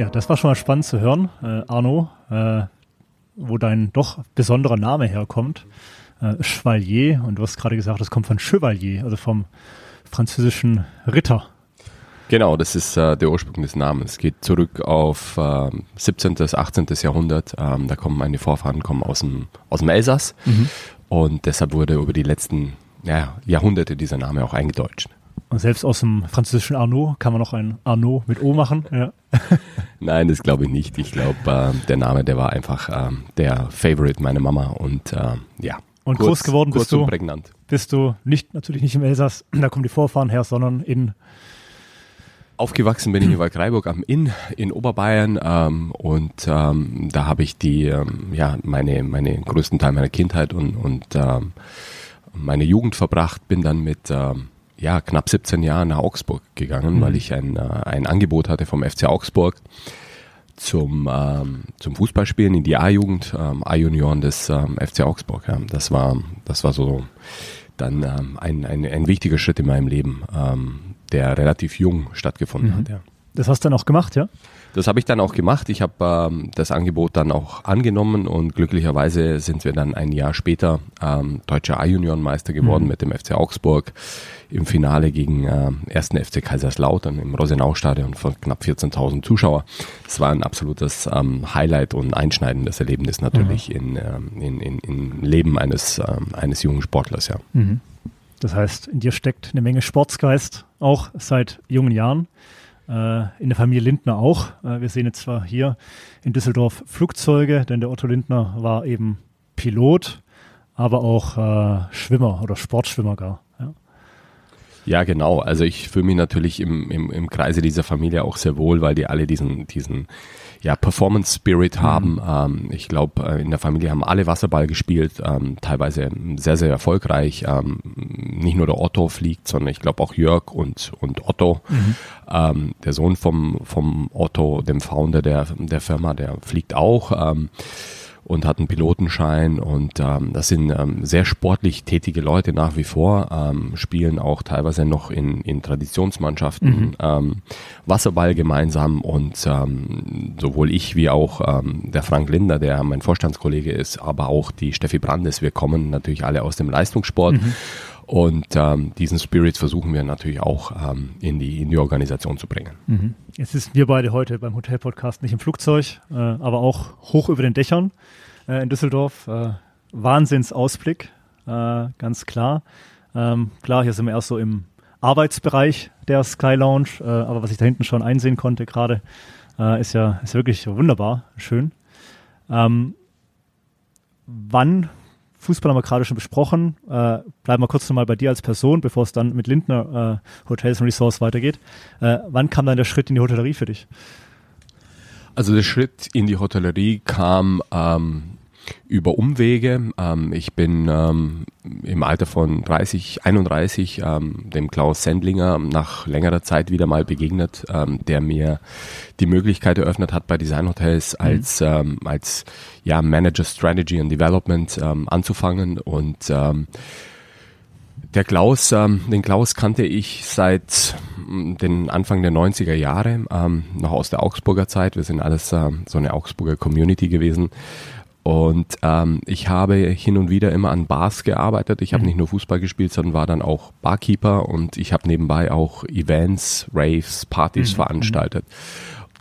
Ja, das war schon mal spannend zu hören, äh, Arno, äh, wo dein doch besonderer Name herkommt. Äh, Chevalier, und du hast gerade gesagt, das kommt von Chevalier, also vom französischen Ritter. Genau, das ist äh, der Ursprung des Namens. Es geht zurück auf äh, 17. bis 18. Jahrhundert. Ähm, da kommen meine Vorfahren kommen aus dem, aus dem Elsass mhm. und deshalb wurde über die letzten ja, Jahrhunderte dieser Name auch eingedeutscht. Und selbst aus dem französischen Arnaud kann man noch ein Arnaud mit O machen. Ja. Nein, das glaube ich nicht. Ich glaube, äh, der Name, der war einfach äh, der Favorite meiner Mama und äh, ja. Und kurz, groß geworden bist du, prägnant. bist du nicht, natürlich nicht im Elsass, da kommen die Vorfahren her, sondern in Aufgewachsen bin ich in Waldkraiburg am Inn in Oberbayern ähm, und ähm, da habe ich die, ähm, ja, meine, meine größten Teil meiner Kindheit und, und ähm, meine Jugend verbracht, bin dann mit ähm, ja, knapp 17 Jahren nach Augsburg gegangen, mhm. weil ich ein, äh, ein Angebot hatte vom FC Augsburg zum, ähm, zum Fußballspielen in die A-Jugend, ähm, A-Junioren des ähm, FC Augsburg. Ja. Das war, das war so dann ähm, ein, ein, ein wichtiger Schritt in meinem Leben, ähm, der relativ jung stattgefunden mhm. hat. Ja. Das hast du dann auch gemacht, ja? Das habe ich dann auch gemacht. Ich habe ähm, das Angebot dann auch angenommen und glücklicherweise sind wir dann ein Jahr später ähm, deutscher A-Juniorenmeister geworden mhm. mit dem FC Augsburg im Finale gegen äh, 1. FC Kaiserslautern im Rosenau-Stadion von knapp 14.000 Zuschauer. Es war ein absolutes ähm, Highlight und einschneidendes Erlebnis natürlich mhm. in, ähm, in, in, in Leben eines, ähm, eines jungen Sportlers, ja. Mhm. Das heißt, in dir steckt eine Menge Sportsgeist, auch seit jungen Jahren. Äh, in der Familie Lindner auch. Äh, wir sehen jetzt zwar hier in Düsseldorf Flugzeuge, denn der Otto Lindner war eben Pilot, aber auch äh, Schwimmer oder Sportschwimmer gar. Ja. Genau. Also ich fühle mich natürlich im, im, im Kreise dieser Familie auch sehr wohl, weil die alle diesen, diesen ja, Performance Spirit mhm. haben. Ähm, ich glaube, äh, in der Familie haben alle Wasserball gespielt, ähm, teilweise sehr, sehr erfolgreich. Ähm, nicht nur der Otto fliegt, sondern ich glaube auch Jörg und, und Otto, mhm. ähm, der Sohn vom, vom Otto, dem Founder der, der Firma, der fliegt auch. Und hat einen Pilotenschein und ähm, das sind ähm, sehr sportlich tätige Leute nach wie vor, ähm, spielen auch teilweise noch in, in Traditionsmannschaften mhm. ähm, Wasserball gemeinsam und ähm, sowohl ich wie auch ähm, der Frank Linder, der mein Vorstandskollege ist, aber auch die Steffi Brandes, wir kommen natürlich alle aus dem Leistungssport. Mhm. Und ähm, diesen Spirit versuchen wir natürlich auch ähm, in, die, in die Organisation zu bringen. Mhm. Jetzt sind wir beide heute beim Hotel-Podcast nicht im Flugzeug, äh, aber auch hoch über den Dächern äh, in Düsseldorf. Äh, Wahnsinnsausblick, äh, ganz klar. Ähm, klar, hier sind wir erst so im Arbeitsbereich der Sky Lounge, äh, aber was ich da hinten schon einsehen konnte gerade, äh, ist ja ist wirklich wunderbar, schön. Ähm, wann Fußball haben wir gerade schon besprochen. Äh, bleiben wir kurz nochmal bei dir als Person, bevor es dann mit Lindner äh, Hotels und Resorts weitergeht. Äh, wann kam dann der Schritt in die Hotellerie für dich? Also der Schritt in die Hotellerie kam ähm, über Umwege. Ähm, ich bin ähm, im Alter von 30, 31 ähm, dem Klaus Sendlinger nach längerer Zeit wieder mal begegnet, ähm, der mir die Möglichkeit eröffnet hat, bei Designhotels mhm. als, ähm, als ja, Manager Strategy and Development ähm, anzufangen und der Klaus, ähm, den Klaus kannte ich seit mm, den Anfang der 90er Jahre, ähm, noch aus der Augsburger Zeit. Wir sind alles ähm, so eine Augsburger Community gewesen. Und ähm, ich habe hin und wieder immer an Bars gearbeitet. Ich habe mhm. nicht nur Fußball gespielt, sondern war dann auch Barkeeper und ich habe nebenbei auch Events, Raves, Partys mhm. veranstaltet.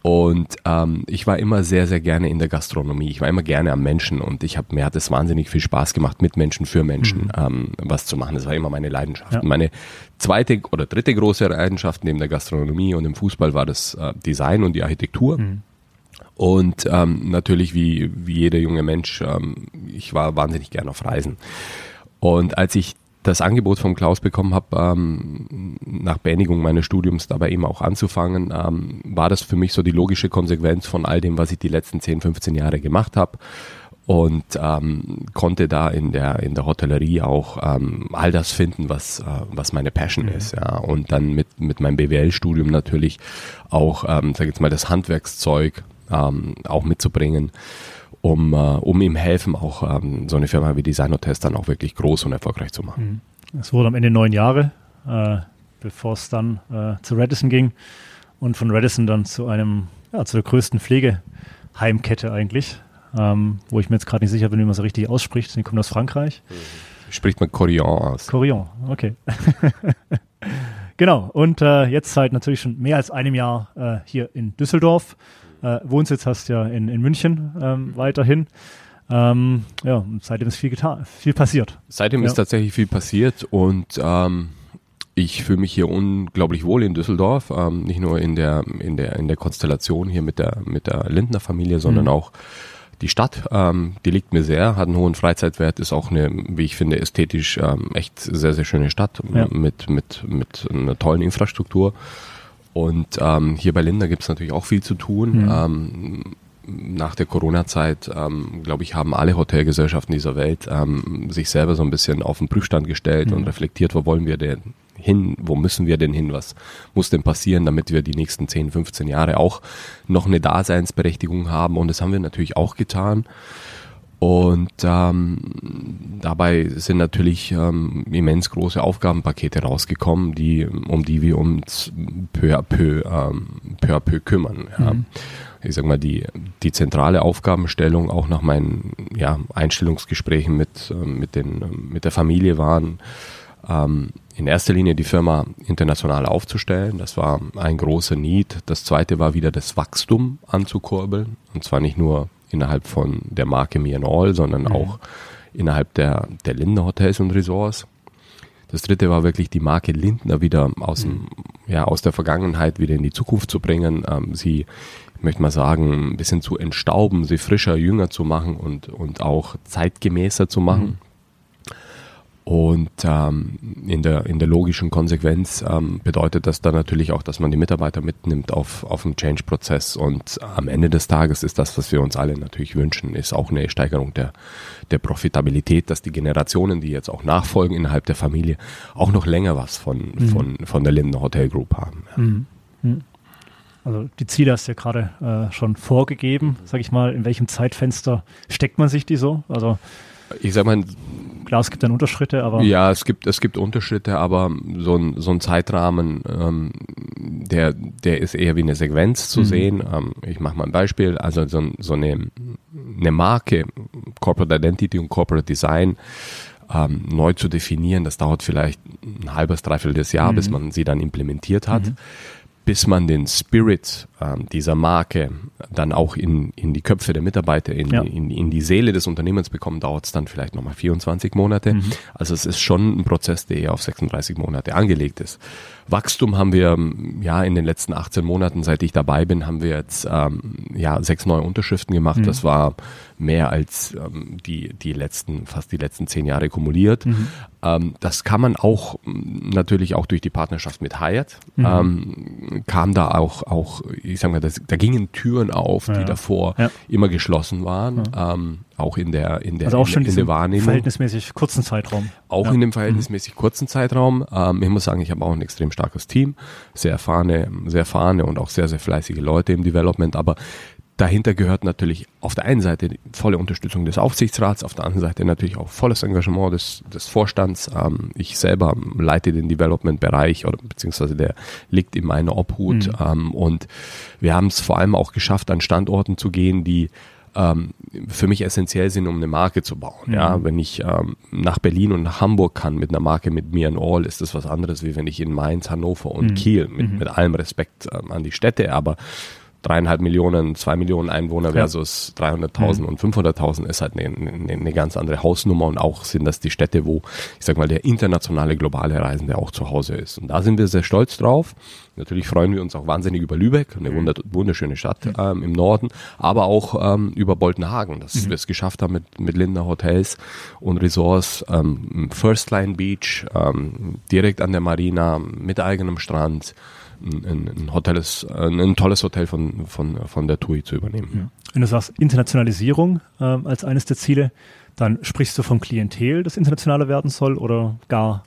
Und ähm, ich war immer sehr, sehr gerne in der Gastronomie. Ich war immer gerne am Menschen und ich habe mir hat es wahnsinnig viel Spaß gemacht, mit Menschen für Menschen mhm. ähm, was zu machen. Das war immer meine Leidenschaft. Ja. Meine zweite oder dritte große Leidenschaft neben der Gastronomie und dem Fußball war das äh, Design und die Architektur. Mhm. Und ähm, natürlich wie, wie jeder junge Mensch, ähm, ich war wahnsinnig gern auf Reisen. Und als ich das Angebot vom Klaus bekommen habe, ähm, nach Beendigung meines Studiums dabei eben auch anzufangen, ähm, war das für mich so die logische Konsequenz von all dem, was ich die letzten 10, 15 Jahre gemacht habe und ähm, konnte da in der in der Hotellerie auch ähm, all das finden, was äh, was meine Passion mhm. ist, ja und dann mit mit meinem BWL-Studium natürlich auch, ähm, sag jetzt mal das Handwerkszeug ähm, auch mitzubringen, um, äh, um ihm helfen, auch ähm, so eine Firma wie Design Test dann auch wirklich groß und erfolgreich zu machen. Mhm. Es wurde am Ende neun Jahre, äh, bevor es dann äh, zu Redison ging und von Redison dann zu einem ja, zu der größten Pflegeheimkette eigentlich, ähm, wo ich mir jetzt gerade nicht sicher bin, wie man so richtig ausspricht. Die kommen aus Frankreich. Spricht man Corian aus. Corian, okay. genau, und äh, jetzt seit natürlich schon mehr als einem Jahr äh, hier in Düsseldorf. Äh, Wohnsitz hast ja in, in München ähm, weiterhin. Ähm, ja, seitdem ist viel getan, viel passiert. Seitdem ja. ist tatsächlich viel passiert und ähm, ich fühle mich hier unglaublich wohl in Düsseldorf, ähm, nicht nur in der in der in der Konstellation hier mit der mit der Lindner Familie, sondern mhm. auch die Stadt, ähm, die liegt mir sehr, hat einen hohen Freizeitwert, ist auch eine, wie ich finde, ästhetisch ähm, echt sehr sehr schöne Stadt ja. mit mit mit einer tollen Infrastruktur. Und ähm, hier bei Linda gibt es natürlich auch viel zu tun. Mhm. Ähm, nach der Corona-Zeit, ähm, glaube ich, haben alle Hotelgesellschaften dieser Welt ähm, sich selber so ein bisschen auf den Prüfstand gestellt mhm. und reflektiert, wo wollen wir denn hin, wo müssen wir denn hin, was muss denn passieren, damit wir die nächsten 10, 15 Jahre auch noch eine Daseinsberechtigung haben. Und das haben wir natürlich auch getan. Und ähm, dabei sind natürlich ähm, immens große Aufgabenpakete rausgekommen, die, um die wir uns peu à peu, ähm, peu, à peu kümmern. Ja. Mhm. Ich sag mal, die, die zentrale Aufgabenstellung auch nach meinen ja, Einstellungsgesprächen mit, ähm, mit, den, mit der Familie waren, ähm, in erster Linie die Firma international aufzustellen. Das war ein großer Need. Das zweite war wieder das Wachstum anzukurbeln. Und zwar nicht nur innerhalb von der Marke Me and All, sondern mhm. auch innerhalb der, der Lindner Hotels und Resorts. Das dritte war wirklich die Marke Lindner wieder aus, dem, mhm. ja, aus der Vergangenheit wieder in die Zukunft zu bringen, ähm, sie, ich möchte mal sagen, ein bisschen zu entstauben, sie frischer, jünger zu machen und, und auch zeitgemäßer zu machen. Mhm. Und ähm, in, der, in der logischen Konsequenz ähm, bedeutet das dann natürlich auch, dass man die Mitarbeiter mitnimmt auf, auf den Change-Prozess. Und am Ende des Tages ist das, was wir uns alle natürlich wünschen, ist auch eine Steigerung der, der Profitabilität, dass die Generationen, die jetzt auch nachfolgen innerhalb der Familie, auch noch länger was von, mhm. von, von der Linden Hotel Group haben. Ja. Mhm. mhm. Also die Ziele hast du ja gerade äh, schon vorgegeben, sag ich mal. In welchem Zeitfenster steckt man sich die so? Also ich sag mal, klar, es gibt dann Unterschritte, aber. Ja, es gibt, es gibt Unterschritte, aber so ein, so ein Zeitrahmen, ähm, der, der ist eher wie eine Sequenz zu mhm. sehen. Ähm, ich mache mal ein Beispiel. Also so, so eine, eine Marke, Corporate Identity und Corporate Design, ähm, neu zu definieren, das dauert vielleicht ein halbes, dreiviertel Jahr, mhm. bis man sie dann implementiert hat. Mhm bis man den Spirit ähm, dieser Marke dann auch in, in die Köpfe der Mitarbeiter, in, ja. in, in die Seele des Unternehmens bekommt, dauert es dann vielleicht nochmal 24 Monate. Mhm. Also es ist schon ein Prozess, der eher auf 36 Monate angelegt ist. Wachstum haben wir ja in den letzten 18 Monaten, seit ich dabei bin, haben wir jetzt ähm, ja sechs neue Unterschriften gemacht. Mhm. Das war mehr als ähm, die, die letzten, fast die letzten zehn Jahre kumuliert. Mhm. Ähm, das kann man auch natürlich auch durch die Partnerschaft mit Hyatt. Mhm. Ähm, kam da auch, auch, ich sag mal, das, da gingen Türen auf, ja. die davor ja. immer geschlossen waren. Ja. Auch in der, in der, also auch schon in, in der Wahrnehmung. verhältnismäßig kurzen Zeitraum. Auch in dem verhältnismäßig mhm. kurzen Zeitraum. Ähm, ich muss sagen, ich habe auch ein extrem starkes Team, sehr erfahrene, sehr erfahrene und auch sehr, sehr fleißige Leute im Development, aber Dahinter gehört natürlich auf der einen Seite die volle Unterstützung des Aufsichtsrats, auf der anderen Seite natürlich auch volles Engagement des, des Vorstands. Ähm, ich selber leite den Development-Bereich oder beziehungsweise der liegt in meiner Obhut. Mhm. Ähm, und wir haben es vor allem auch geschafft, an Standorten zu gehen, die ähm, für mich essentiell sind, um eine Marke zu bauen. Mhm. Ja, wenn ich ähm, nach Berlin und nach Hamburg kann mit einer Marke mit Me and All, ist das was anderes, wie wenn ich in Mainz, Hannover und mhm. Kiel mit, mhm. mit allem Respekt ähm, an die Städte, aber dreieinhalb Millionen, zwei Millionen Einwohner versus 300.000 mhm. und 500.000 ist halt eine, eine, eine, ganz andere Hausnummer und auch sind das die Städte, wo, ich sag mal, der internationale globale Reisende auch zu Hause ist. Und da sind wir sehr stolz drauf. Natürlich freuen wir uns auch wahnsinnig über Lübeck, eine mhm. wunderschöne Stadt ähm, im Norden, aber auch ähm, über Boltenhagen, dass mhm. wir es geschafft haben mit, mit Lindner Hotels und Resorts, ähm, First Line Beach, ähm, direkt an der Marina, mit eigenem Strand, ein, ein, Hotels, ein, tolles Hotel von, von, von der TUI zu übernehmen. Ja. Wenn du sagst Internationalisierung äh, als eines der Ziele, dann sprichst du vom Klientel, das internationaler werden soll oder gar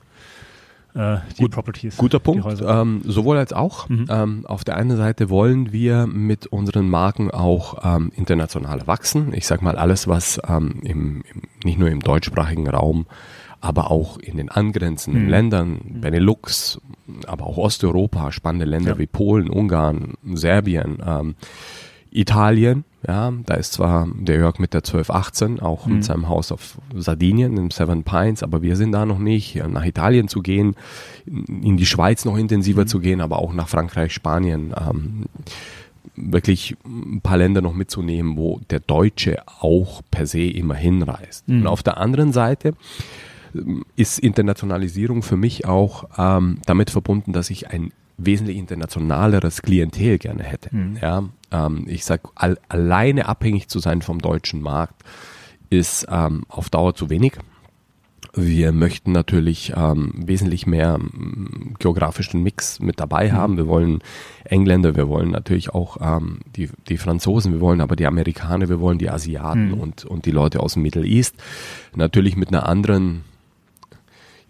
äh, die Gut, Properties? Guter Punkt. Ähm, sowohl als auch. Mhm. Ähm, auf der einen Seite wollen wir mit unseren Marken auch ähm, international wachsen. Ich sag mal, alles, was ähm, im, im, nicht nur im deutschsprachigen Raum aber auch in den angrenzenden mhm. Ländern, Benelux, aber auch Osteuropa, spannende Länder ja. wie Polen, Ungarn, Serbien, ähm, Italien, ja, da ist zwar der Jörg mit der 1218 auch mhm. mit seinem Haus auf Sardinien, im Seven Pines, aber wir sind da noch nicht. Nach Italien zu gehen, in die Schweiz noch intensiver mhm. zu gehen, aber auch nach Frankreich, Spanien, ähm, wirklich ein paar Länder noch mitzunehmen, wo der Deutsche auch per se immer hinreist. Mhm. Und auf der anderen Seite ist Internationalisierung für mich auch ähm, damit verbunden, dass ich ein wesentlich internationaleres Klientel gerne hätte. Mhm. Ja, ähm, ich sage, all, alleine abhängig zu sein vom deutschen Markt ist ähm, auf Dauer zu wenig. Wir möchten natürlich ähm, wesentlich mehr ähm, geografischen Mix mit dabei mhm. haben. Wir wollen Engländer, wir wollen natürlich auch ähm, die, die Franzosen, wir wollen aber die Amerikaner, wir wollen die Asiaten mhm. und, und die Leute aus dem Middle East. Natürlich mit einer anderen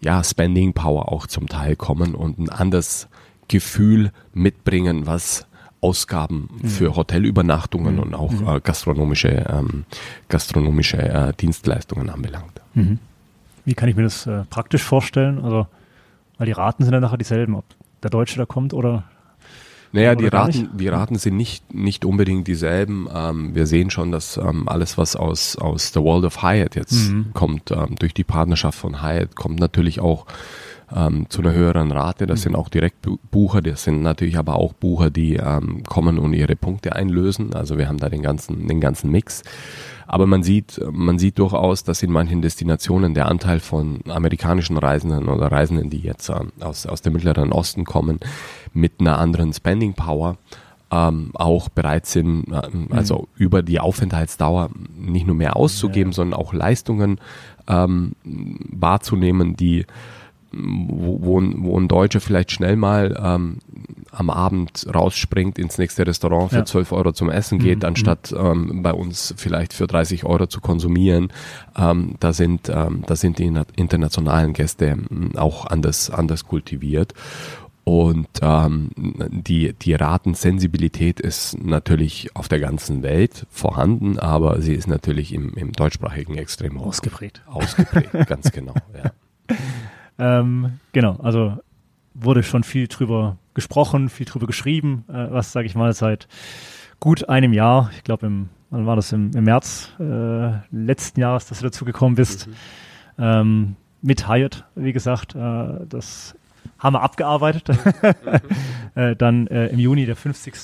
ja, Spending Power auch zum Teil kommen und ein anderes Gefühl mitbringen, was Ausgaben mhm. für Hotelübernachtungen mhm. und auch mhm. äh, gastronomische, ähm, gastronomische äh, Dienstleistungen anbelangt. Mhm. Wie kann ich mir das äh, praktisch vorstellen? Also, weil die Raten sind dann nachher dieselben, ob der Deutsche da kommt oder naja, die Raten, die Raten sind nicht, nicht unbedingt dieselben. Ähm, wir sehen schon, dass ähm, alles, was aus, aus der World of Hyatt jetzt mhm. kommt, ähm, durch die Partnerschaft von Hyatt, kommt natürlich auch ähm, zu einer höheren Rate. Das mhm. sind auch Direktbucher, das sind natürlich aber auch Bucher, die ähm, kommen und ihre Punkte einlösen. Also wir haben da den ganzen, den ganzen Mix. Aber man sieht, man sieht durchaus, dass in manchen Destinationen der Anteil von amerikanischen Reisenden oder Reisenden, die jetzt äh, aus, aus dem Mittleren Osten kommen, mit einer anderen Spending Power ähm, auch bereit sind, äh, also mhm. über die Aufenthaltsdauer nicht nur mehr auszugeben, ja. sondern auch Leistungen ähm, wahrzunehmen, die wo, wo, wo ein Deutscher vielleicht schnell mal ähm, am Abend rausspringt, ins nächste Restaurant für ja. 12 Euro zum Essen geht, mhm. anstatt ähm, bei uns vielleicht für 30 Euro zu konsumieren. Ähm, da sind, ähm, da sind die internationalen Gäste ähm, auch anders, anders kultiviert. Und ähm, die, die Ratensensibilität ist natürlich auf der ganzen Welt vorhanden, aber sie ist natürlich im, im deutschsprachigen extrem ausgeprägt. Ausgeprägt, ganz genau, ja. Ähm, genau, also wurde schon viel drüber gesprochen, viel drüber geschrieben, äh, was, sage ich mal, seit gut einem Jahr, ich glaube, im, wann war das, im, im März äh, letzten Jahres, dass du dazu gekommen bist, mhm. ähm, mit Hyatt, wie gesagt, äh, das haben wir abgearbeitet. Mhm. äh, dann äh, im Juni der 50.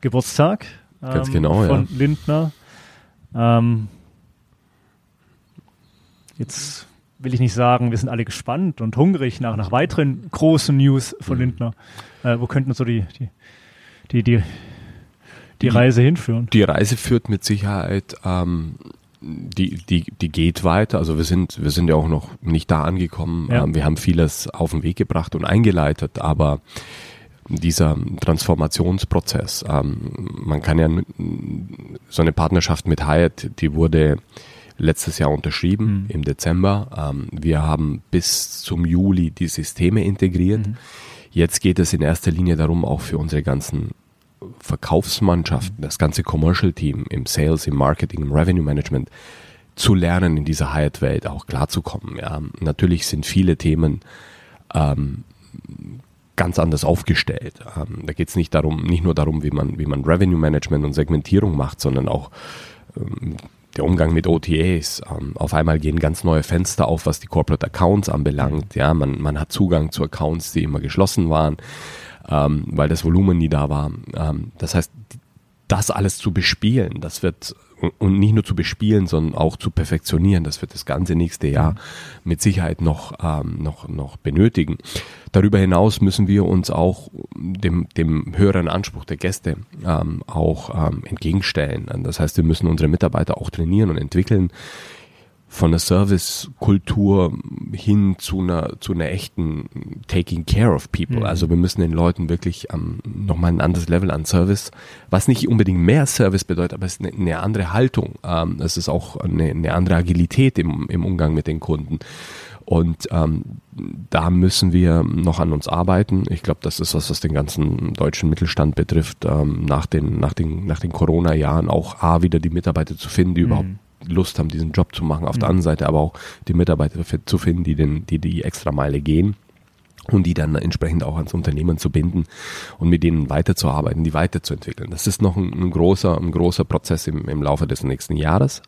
Geburtstag ähm, Ganz genau, von ja. Lindner. Ähm, jetzt will ich nicht sagen, wir sind alle gespannt und hungrig nach, nach weiteren großen News von mhm. Lindner. Äh, wo könnten so die, die, die, die, die Reise hinführen? Die Reise führt mit Sicherheit, ähm, die, die, die geht weiter. Also wir sind, wir sind ja auch noch nicht da angekommen. Ja. Ähm, wir haben vieles auf den Weg gebracht und eingeleitet, aber dieser Transformationsprozess, ähm, man kann ja so eine Partnerschaft mit Hyatt, die wurde letztes Jahr unterschrieben mhm. im Dezember. Ähm, wir haben bis zum Juli die Systeme integriert. Mhm. Jetzt geht es in erster Linie darum, auch für unsere ganzen Verkaufsmannschaften, das ganze Commercial Team im Sales, im Marketing, im Revenue Management zu lernen, in dieser Hyatt-Welt auch klarzukommen. Ja. Natürlich sind viele Themen ähm, ganz anders aufgestellt. Ähm, da geht es nicht nicht nur darum, wie man, wie man Revenue Management und Segmentierung macht, sondern auch ähm, der Umgang mit OTAs. Ähm, auf einmal gehen ganz neue Fenster auf, was die Corporate Accounts anbelangt. Ja, man, man hat Zugang zu Accounts, die immer geschlossen waren, ähm, weil das Volumen nie da war. Ähm, das heißt, das alles zu bespielen, das wird und nicht nur zu bespielen, sondern auch zu perfektionieren. Das wird das ganze nächste Jahr mhm. mit Sicherheit noch, ähm, noch, noch benötigen. Darüber hinaus müssen wir uns auch dem, dem höheren Anspruch der Gäste ähm, auch ähm, entgegenstellen. Das heißt, wir müssen unsere Mitarbeiter auch trainieren und entwickeln von der Servicekultur hin zu einer zu einer echten Taking Care of People. Mhm. Also wir müssen den Leuten wirklich ähm, nochmal ein anderes Level an Service, was nicht unbedingt mehr Service bedeutet, aber es ist eine, eine andere Haltung. Ähm, es ist auch eine, eine andere Agilität im, im Umgang mit den Kunden. Und ähm, da müssen wir noch an uns arbeiten. Ich glaube, das ist was, was den ganzen deutschen Mittelstand betrifft, ähm, nach den, nach den, nach den Corona-Jahren auch A, wieder die Mitarbeiter zu finden, die mhm. überhaupt Lust haben, diesen Job zu machen. Auf mhm. der anderen Seite aber auch die Mitarbeiter zu finden, die den, die, die extra Meile gehen. und die dann entsprechend auch ans Unternehmen zu binden und mit denen weiterzuarbeiten, die weiterzuentwickeln. Das ist noch ein, ein großer, ein großer Prozess im, im Laufe des nächsten Jahres.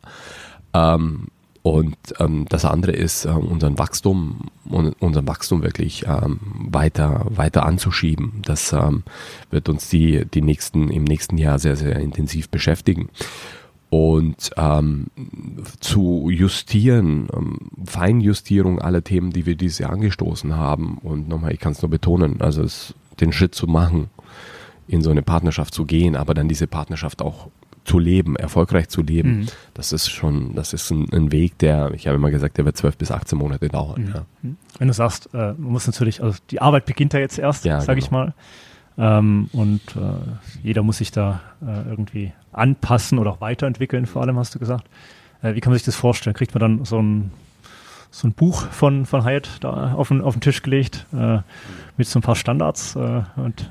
Ähm, und ähm, das andere ist, äh, unseren Wachstum, unseren Wachstum wirklich ähm, weiter, weiter anzuschieben. Das ähm, wird uns die, die nächsten, im nächsten Jahr sehr, sehr intensiv beschäftigen. Und ähm, zu justieren, ähm, Feinjustierung aller Themen, die wir dieses Jahr angestoßen haben. Und nochmal, ich kann es nur betonen, also es, den Schritt zu machen, in so eine Partnerschaft zu gehen, aber dann diese Partnerschaft auch zu leben, erfolgreich zu leben, mhm. das ist schon, das ist ein, ein, Weg, der, ich habe immer gesagt, der wird zwölf bis 18 Monate dauern. Mhm. Ja. Mhm. Wenn du sagst, äh, man muss natürlich, also die Arbeit beginnt ja jetzt erst, ja, sage genau. ich mal. Ähm, und äh, jeder muss sich da äh, irgendwie anpassen oder auch weiterentwickeln, vor allem hast du gesagt. Äh, wie kann man sich das vorstellen? Kriegt man dann so ein, so ein Buch von, von Hyatt da auf den, auf den Tisch gelegt äh, mit so ein paar Standards äh, und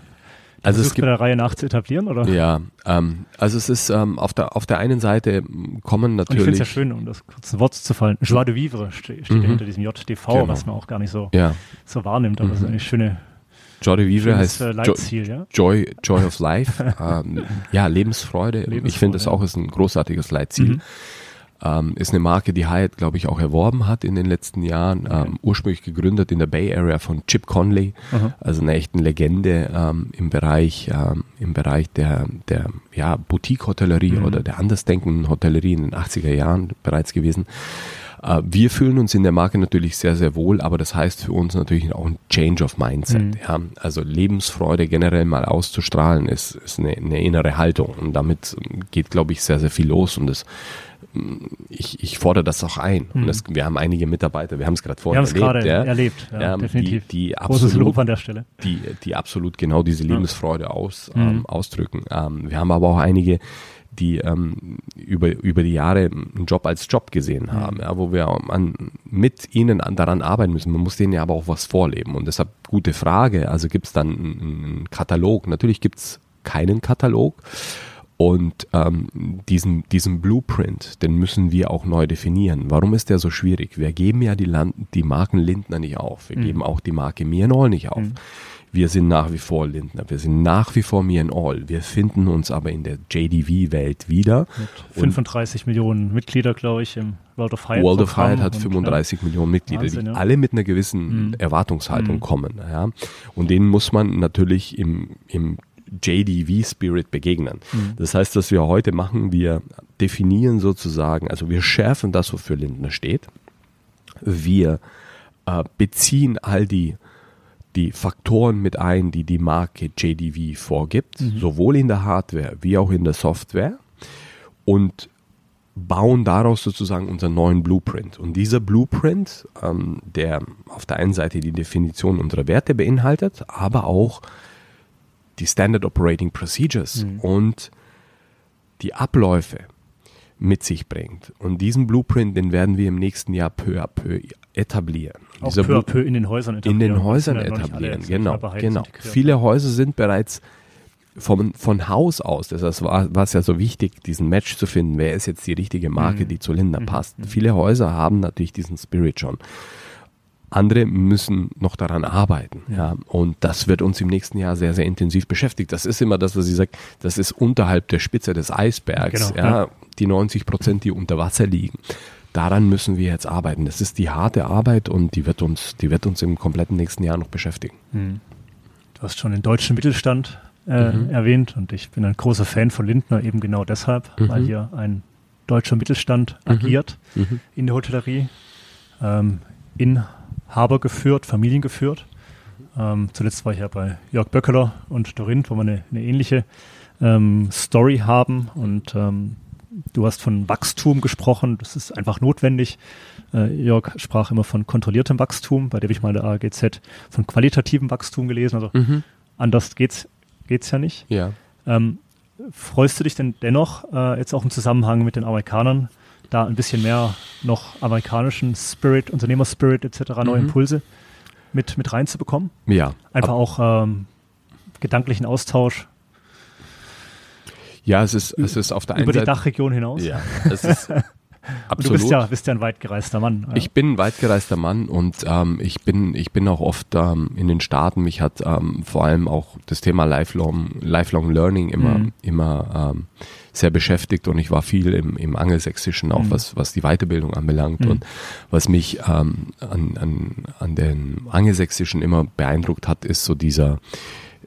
also es gibt der Reihe nach zu etablieren, oder? Ja, ähm, also es ist ähm, auf der auf der einen Seite kommen natürlich. Und ich finde es ja schön, um das kurz ein Wort zu fallen. Joie de vivre steht, steht mhm. hinter diesem JDV, genau. was man auch gar nicht so, ja. so wahrnimmt, aber mhm. es ist eine schöne. Joie de vivre heißt äh, Leitziel, ja? Joy, Joy of Life. ähm, ja, Lebensfreude. Lebensfreude. Ich finde, das auch ist ein großartiges Leitziel. Mhm. Ähm, ist eine Marke, die Hyatt, glaube ich, auch erworben hat in den letzten Jahren. Okay. Ähm, ursprünglich gegründet in der Bay Area von Chip Conley, Aha. also eine echte Legende ähm, im Bereich, ähm, im Bereich der, der ja, Boutique-Hotellerie mhm. oder der andersdenkenden Hotellerie in den 80er Jahren bereits gewesen. Äh, wir fühlen uns in der Marke natürlich sehr, sehr wohl, aber das heißt für uns natürlich auch ein Change of Mindset. Mhm. Ja? Also Lebensfreude generell mal auszustrahlen ist, ist eine, eine innere Haltung und damit geht, glaube ich, sehr, sehr viel los und das ich, ich fordere das auch ein. Mhm. Und das, wir haben einige Mitarbeiter, wir haben es gerade vorhin erlebt. gerade ja, erlebt, ja, ähm, definitiv. Die, die absolut, Großes Lob an der Stelle. Die, die absolut genau diese Lebensfreude aus, mhm. ähm, ausdrücken. Ähm, wir haben aber auch einige, die ähm, über, über die Jahre einen Job als Job gesehen mhm. haben, ja, wo wir an, mit ihnen an, daran arbeiten müssen. Man muss denen ja aber auch was vorleben. Und deshalb gute Frage. Also gibt es dann einen, einen Katalog? Natürlich gibt es keinen Katalog. Und ähm, diesen, diesen Blueprint, den müssen wir auch neu definieren. Warum ist der so schwierig? Wir geben ja die, Land die Marken Lindner nicht auf. Wir mhm. geben auch die Marke Mir All nicht auf. Mhm. Wir sind nach wie vor Lindner. Wir sind nach wie vor Mir All. Wir finden uns aber in der JDV-Welt wieder. Mit 35 Millionen Mitglieder, glaube ich, im World of Hyatt. World of Hyatt hat 35 ja. Millionen Mitglieder, Wahnsinn, die ja. alle mit einer gewissen mhm. Erwartungshaltung mhm. kommen. Ja. Und denen muss man natürlich im, im JDV-Spirit begegnen. Mhm. Das heißt, was wir heute machen, wir definieren sozusagen, also wir schärfen das, wofür Lindner steht. Wir äh, beziehen all die, die Faktoren mit ein, die die Marke JDV vorgibt, mhm. sowohl in der Hardware wie auch in der Software und bauen daraus sozusagen unseren neuen Blueprint. Und dieser Blueprint, ähm, der auf der einen Seite die Definition unserer Werte beinhaltet, aber auch die Standard Operating Procedures mhm. und die Abläufe mit sich bringt. Und diesen Blueprint, den werden wir im nächsten Jahr peu à peu etablieren. Auch Dieser peu peu in den Häusern etablieren. In den Häusern etablieren, genau. genau. Viele Häuser sind bereits vom, von Haus aus, das war, war es ja so wichtig, diesen Match zu finden, wer ist jetzt die richtige Marke, mhm. die zu Linda mhm. passt. Mhm. Viele Häuser haben natürlich diesen Spirit schon. Andere müssen noch daran arbeiten. Ja. Und das wird uns im nächsten Jahr sehr, sehr intensiv beschäftigt. Das ist immer das, was ich sage, das ist unterhalb der Spitze des Eisbergs. Genau, ja, ja. Die 90 Prozent, die unter Wasser liegen. Daran müssen wir jetzt arbeiten. Das ist die harte Arbeit und die wird uns, die wird uns im kompletten nächsten Jahr noch beschäftigen. Hm. Du hast schon den deutschen Mittelstand äh, mhm. erwähnt und ich bin ein großer Fan von Lindner eben genau deshalb, mhm. weil hier ein deutscher Mittelstand mhm. agiert mhm. in der Hotellerie. Ähm, in Haber geführt, Familien geführt. Ähm, zuletzt war ich ja bei Jörg Böckeler und Dorinth, wo wir eine, eine ähnliche ähm, Story haben. Und ähm, du hast von Wachstum gesprochen. Das ist einfach notwendig. Äh, Jörg sprach immer von kontrolliertem Wachstum. Bei dem ich mal der AGZ von qualitativem Wachstum gelesen. Also mhm. anders geht's geht's ja nicht. Ja. Ähm, freust du dich denn dennoch äh, jetzt auch im Zusammenhang mit den Amerikanern da ein bisschen mehr noch amerikanischen Spirit, Unternehmerspirit etc., neue mhm. Impulse mit, mit reinzubekommen. Ja. Einfach auch ähm, gedanklichen Austausch. Ja, es ist, es ist auf der einen Über Seite. die Dachregion hinaus. Ja, es ist, Absolut. Du bist ja, bist ja ein weitgereister Mann. Ja. Ich bin ein weitgereister Mann und ähm, ich, bin, ich bin auch oft ähm, in den Staaten. Mich hat ähm, vor allem auch das Thema Lifelong, Lifelong Learning immer, mhm. immer ähm, sehr beschäftigt und ich war viel im, im Angelsächsischen, auch mhm. was, was die Weiterbildung anbelangt. Mhm. Und was mich ähm, an, an, an den Angelsächsischen immer beeindruckt hat, ist so dieser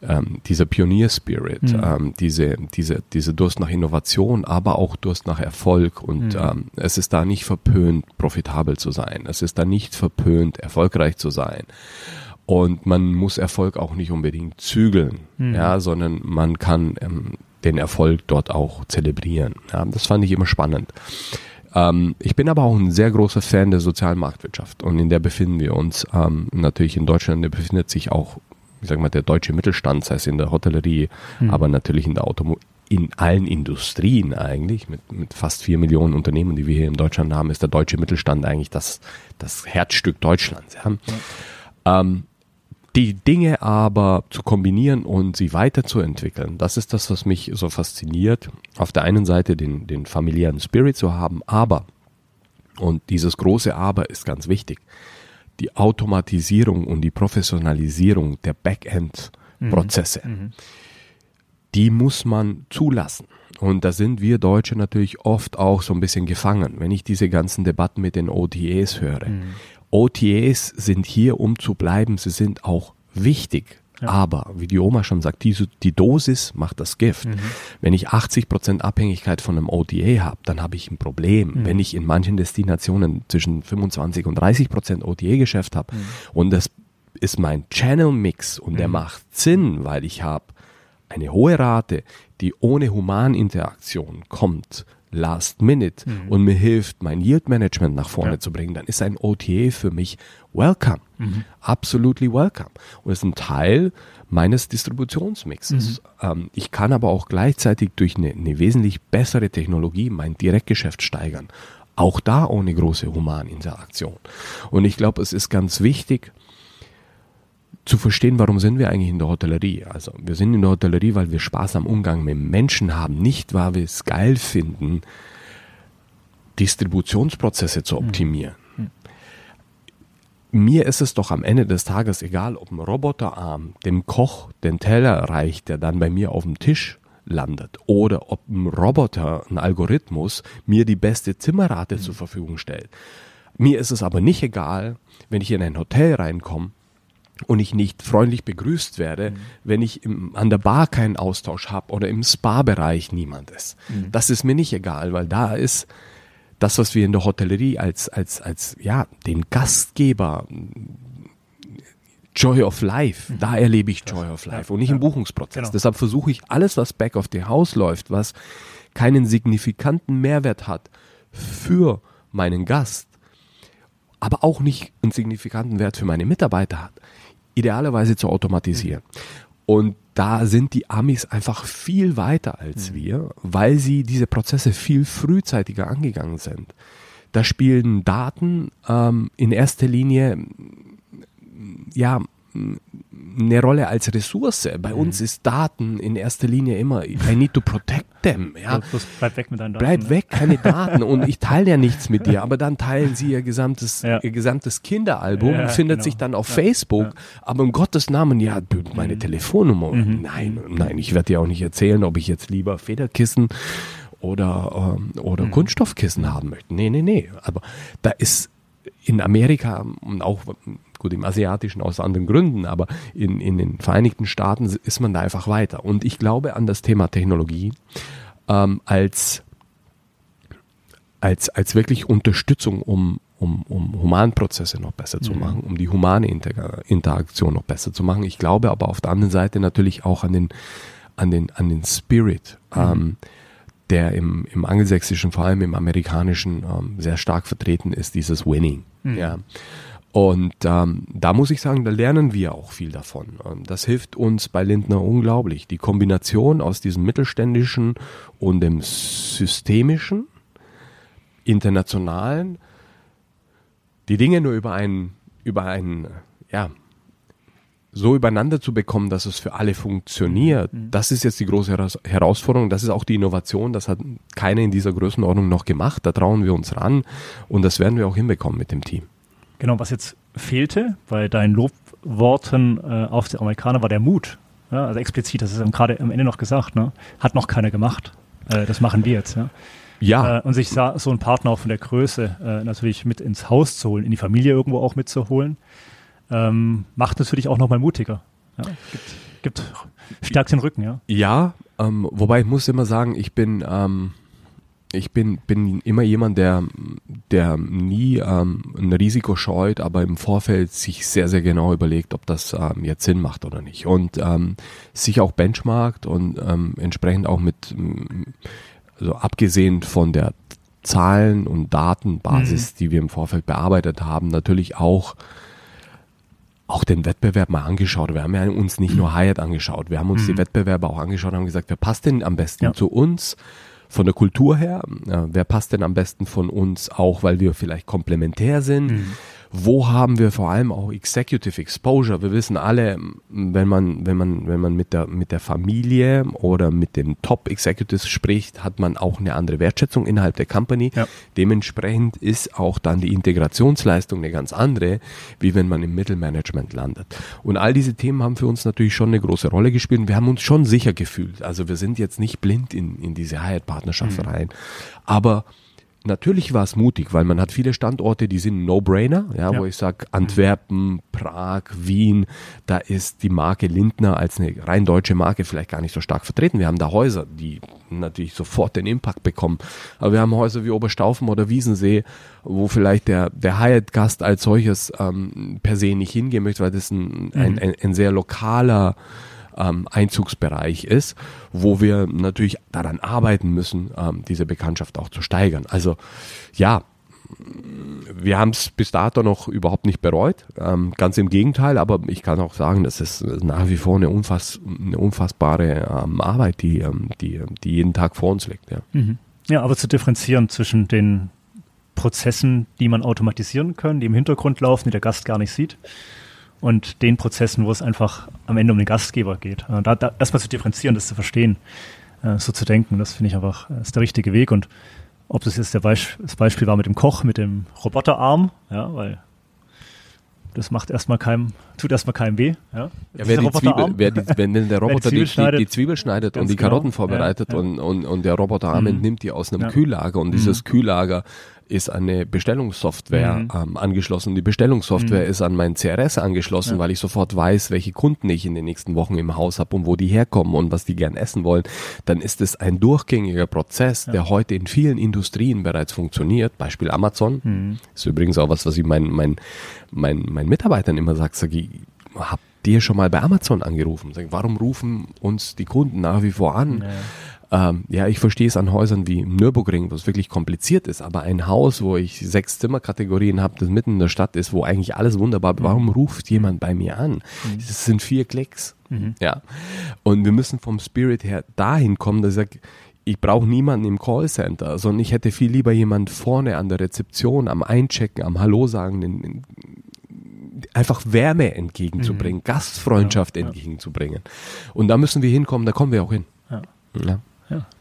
ähm, dieser Pionier-Spirit, mhm. ähm, diese, diese, diese Durst nach Innovation, aber auch Durst nach Erfolg. Und mhm. ähm, es ist da nicht verpönt, profitabel zu sein. Es ist da nicht verpönt, erfolgreich zu sein. Und man muss Erfolg auch nicht unbedingt zügeln, mhm. ja, sondern man kann ähm, den Erfolg dort auch zelebrieren. Ja, das fand ich immer spannend. Ähm, ich bin aber auch ein sehr großer Fan der sozialen Marktwirtschaft und in der befinden wir uns. Ähm, natürlich in Deutschland befindet sich auch ich sag mal, der deutsche Mittelstand, sei es in der Hotellerie, mhm. aber natürlich in der Automo in allen Industrien eigentlich, mit, mit fast vier Millionen Unternehmen, die wir hier in Deutschland haben, ist der deutsche Mittelstand eigentlich das, das Herzstück Deutschlands. Ja. ja. Ähm, die Dinge aber zu kombinieren und sie weiterzuentwickeln, das ist das, was mich so fasziniert. Auf der einen Seite den, den familiären Spirit zu haben, aber, und dieses große Aber ist ganz wichtig, die Automatisierung und die Professionalisierung der Backend-Prozesse. Mhm. mhm. Die muss man zulassen. Und da sind wir Deutsche natürlich oft auch so ein bisschen gefangen, wenn ich diese ganzen Debatten mit den OTAs höre. Mhm. OTAs sind hier, um zu bleiben. Sie sind auch wichtig. Ja. Aber, wie die Oma schon sagt, die, die Dosis macht das Gift. Mhm. Wenn ich 80% Abhängigkeit von einem OTA habe, dann habe ich ein Problem. Mhm. Wenn ich in manchen Destinationen zwischen 25 und 30% OTA-Geschäft habe mhm. und das ist mein Channel-Mix und der mhm. macht Sinn, weil ich habe eine hohe Rate, die ohne Humaninteraktion kommt, last minute mhm. und mir hilft, mein Yield Management nach vorne ja. zu bringen, dann ist ein OTA für mich welcome. Mhm. Absolutely welcome. Und ist ein Teil meines Distributionsmixes. Mhm. Ähm, ich kann aber auch gleichzeitig durch eine, eine wesentlich bessere Technologie mein Direktgeschäft steigern. Auch da ohne große Humaninteraktion. Und ich glaube, es ist ganz wichtig, zu verstehen, warum sind wir eigentlich in der Hotellerie. Also wir sind in der Hotellerie, weil wir Spaß am Umgang mit Menschen haben, nicht weil wir es geil finden, Distributionsprozesse zu optimieren. Mhm. Mir ist es doch am Ende des Tages egal, ob ein Roboterarm dem Koch den Teller reicht, der dann bei mir auf dem Tisch landet, oder ob ein Roboter, ein Algorithmus mir die beste Zimmerrate mhm. zur Verfügung stellt. Mir ist es aber nicht egal, wenn ich in ein Hotel reinkomme und ich nicht freundlich begrüßt werde, mhm. wenn ich im, an der Bar keinen Austausch habe oder im Spa-Bereich niemand ist. Mhm. Das ist mir nicht egal, weil da ist das, was wir in der Hotellerie als, als, als, ja, den Gastgeber, Joy of Life, mhm. da erlebe ich Joy of Life ja, und nicht ja. im Buchungsprozess. Genau. Deshalb versuche ich alles, was back of the house läuft, was keinen signifikanten Mehrwert hat für meinen Gast, aber auch nicht einen signifikanten Wert für meine Mitarbeiter hat, idealerweise zu automatisieren. Und da sind die Amis einfach viel weiter als mhm. wir, weil sie diese Prozesse viel frühzeitiger angegangen sind. Da spielen Daten ähm, in erster Linie ja eine Rolle als Ressource. Bei mhm. uns ist Daten in erster Linie immer, I need to protect them. Ja. Bloß bleib weg mit deinen Daten. Bleib ne? weg, keine Daten. Und ich teile ja nichts mit dir, aber dann teilen sie ihr gesamtes, ja. ihr gesamtes Kinderalbum, ja, findet genau. sich dann auf Facebook. Aber um Gottes Namen, ja, meine mhm. Telefonnummer. Mhm. Nein, nein, ich werde dir auch nicht erzählen, ob ich jetzt lieber Federkissen oder, ähm, oder mhm. Kunststoffkissen haben möchte. Nee, nee, nee. Aber da ist in Amerika und auch gut im Asiatischen aus anderen Gründen, aber in, in den Vereinigten Staaten ist man da einfach weiter. Und ich glaube an das Thema Technologie ähm, als, als, als wirklich Unterstützung, um, um, um Humanprozesse noch besser zu mhm. machen, um die humane Inter Interaktion noch besser zu machen. Ich glaube aber auf der anderen Seite natürlich auch an den, an den, an den Spirit. Mhm. Ähm, der im, im angelsächsischen, vor allem im amerikanischen, ähm, sehr stark vertreten ist, dieses Winning. Mhm. Ja. Und ähm, da muss ich sagen, da lernen wir auch viel davon. Ähm, das hilft uns bei Lindner unglaublich. Die Kombination aus diesem mittelständischen und dem systemischen, internationalen, die Dinge nur über einen, über einen, ja, so übereinander zu bekommen, dass es für alle funktioniert, mhm. das ist jetzt die große Herausforderung. Das ist auch die Innovation. Das hat keiner in dieser Größenordnung noch gemacht. Da trauen wir uns ran und das werden wir auch hinbekommen mit dem Team. Genau, was jetzt fehlte bei deinen Lobworten äh, auf die Amerikaner war der Mut. Ja, also explizit, das ist gerade am Ende noch gesagt, ne? hat noch keiner gemacht. Äh, das machen wir jetzt. Ja. Ja. Äh, und sich so einen Partner auch von der Größe äh, natürlich mit ins Haus zu holen, in die Familie irgendwo auch mitzuholen, ähm, macht natürlich auch nochmal mutiger. Ja? Gibt, gibt, stärkt den Rücken, ja. Ja, ähm, wobei ich muss immer sagen, ich bin, ähm, ich bin, bin immer jemand, der, der nie ähm, ein Risiko scheut, aber im Vorfeld sich sehr, sehr genau überlegt, ob das ähm, jetzt Sinn macht oder nicht. Und ähm, sich auch benchmarkt und ähm, entsprechend auch mit also abgesehen von der Zahlen- und Datenbasis, mhm. die wir im Vorfeld bearbeitet haben, natürlich auch auch den Wettbewerb mal angeschaut. Wir haben ja uns nicht nur Hyatt angeschaut, wir haben uns mhm. die Wettbewerbe auch angeschaut und haben gesagt, wer passt denn am besten ja. zu uns von der Kultur her? wer passt denn am besten von uns auch, weil wir vielleicht komplementär sind? Mhm wo haben wir vor allem auch Executive Exposure? Wir wissen alle, wenn man, wenn man, wenn man mit der, mit der Familie oder mit den Top Executives spricht, hat man auch eine andere Wertschätzung innerhalb der Company. Ja. Dementsprechend ist auch dann die Integrationsleistung eine ganz andere, wie wenn man im Mittelmanagement landet. Und all diese Themen haben für uns natürlich schon eine große Rolle gespielt wir haben uns schon sicher gefühlt. Also wir sind jetzt nicht blind in, in diese Hyatt-Partnerschaft mhm. rein. Aber Natürlich war es mutig, weil man hat viele Standorte, die sind No-Brainer, ja, ja, wo ich sage Antwerpen, Prag, Wien, da ist die Marke Lindner als eine rein deutsche Marke vielleicht gar nicht so stark vertreten. Wir haben da Häuser, die natürlich sofort den Impact bekommen. Aber wir haben Häuser wie Oberstaufen oder Wiesensee, wo vielleicht der, der Hyatt-Gast als solches ähm, per se nicht hingehen möchte, weil das ein, mhm. ein, ein, ein sehr lokaler ähm, Einzugsbereich ist, wo wir natürlich daran arbeiten müssen, ähm, diese Bekanntschaft auch zu steigern. Also ja, wir haben es bis dato noch überhaupt nicht bereut, ähm, ganz im Gegenteil, aber ich kann auch sagen, das ist nach wie vor eine, unfass, eine unfassbare ähm, Arbeit, die, ähm, die, die jeden Tag vor uns liegt. Ja. Mhm. ja, aber zu differenzieren zwischen den Prozessen, die man automatisieren kann, die im Hintergrund laufen, die der Gast gar nicht sieht, und den Prozessen, wo es einfach am Ende um den Gastgeber geht. Äh, da, da erstmal zu differenzieren, das zu verstehen, äh, so zu denken, das finde ich einfach äh, ist der richtige Weg. Und ob das jetzt Beisp das Beispiel war mit dem Koch, mit dem Roboterarm, ja, weil das macht erstmal keinem, tut erstmal keinem weh. Ja, ja wer die Zwiebel, wer die, wenn, wenn der Roboter die, die, die, Zwiebel schneidet und die genau. Karotten vorbereitet ja, ja. Und, und, und der Roboterarm mhm. entnimmt die aus einem Kühllager und dieses mhm. Kühllager ist eine Bestellungssoftware mhm. ähm, angeschlossen. Die Bestellungssoftware mhm. ist an mein CRS angeschlossen, ja. weil ich sofort weiß, welche Kunden ich in den nächsten Wochen im Haus habe und wo die herkommen und was die gern essen wollen. Dann ist es ein durchgängiger Prozess, ja. der heute in vielen Industrien bereits funktioniert. Beispiel Amazon. Mhm. Ist übrigens auch was, was ich meinen mein, mein, mein Mitarbeitern immer sage. Sag ich, habt ihr schon mal bei Amazon angerufen? Warum rufen uns die Kunden nach wie vor an? Ja. Ähm, ja, ich verstehe es an Häusern wie Nürburgring, wo es wirklich kompliziert ist, aber ein Haus, wo ich sechs Zimmerkategorien habe, das mitten in der Stadt ist, wo eigentlich alles wunderbar, mhm. warum ruft jemand bei mir an? Mhm. Das sind vier Klicks. Mhm. Ja. Und wir müssen vom Spirit her dahin kommen, dass ich sage, ich brauche niemanden im Callcenter, sondern ich hätte viel lieber jemand vorne an der Rezeption, am Einchecken, am Hallo sagen, in, in, einfach Wärme entgegenzubringen, mhm. Gastfreundschaft ja, entgegenzubringen. Und da müssen wir hinkommen, da kommen wir auch hin. Ja.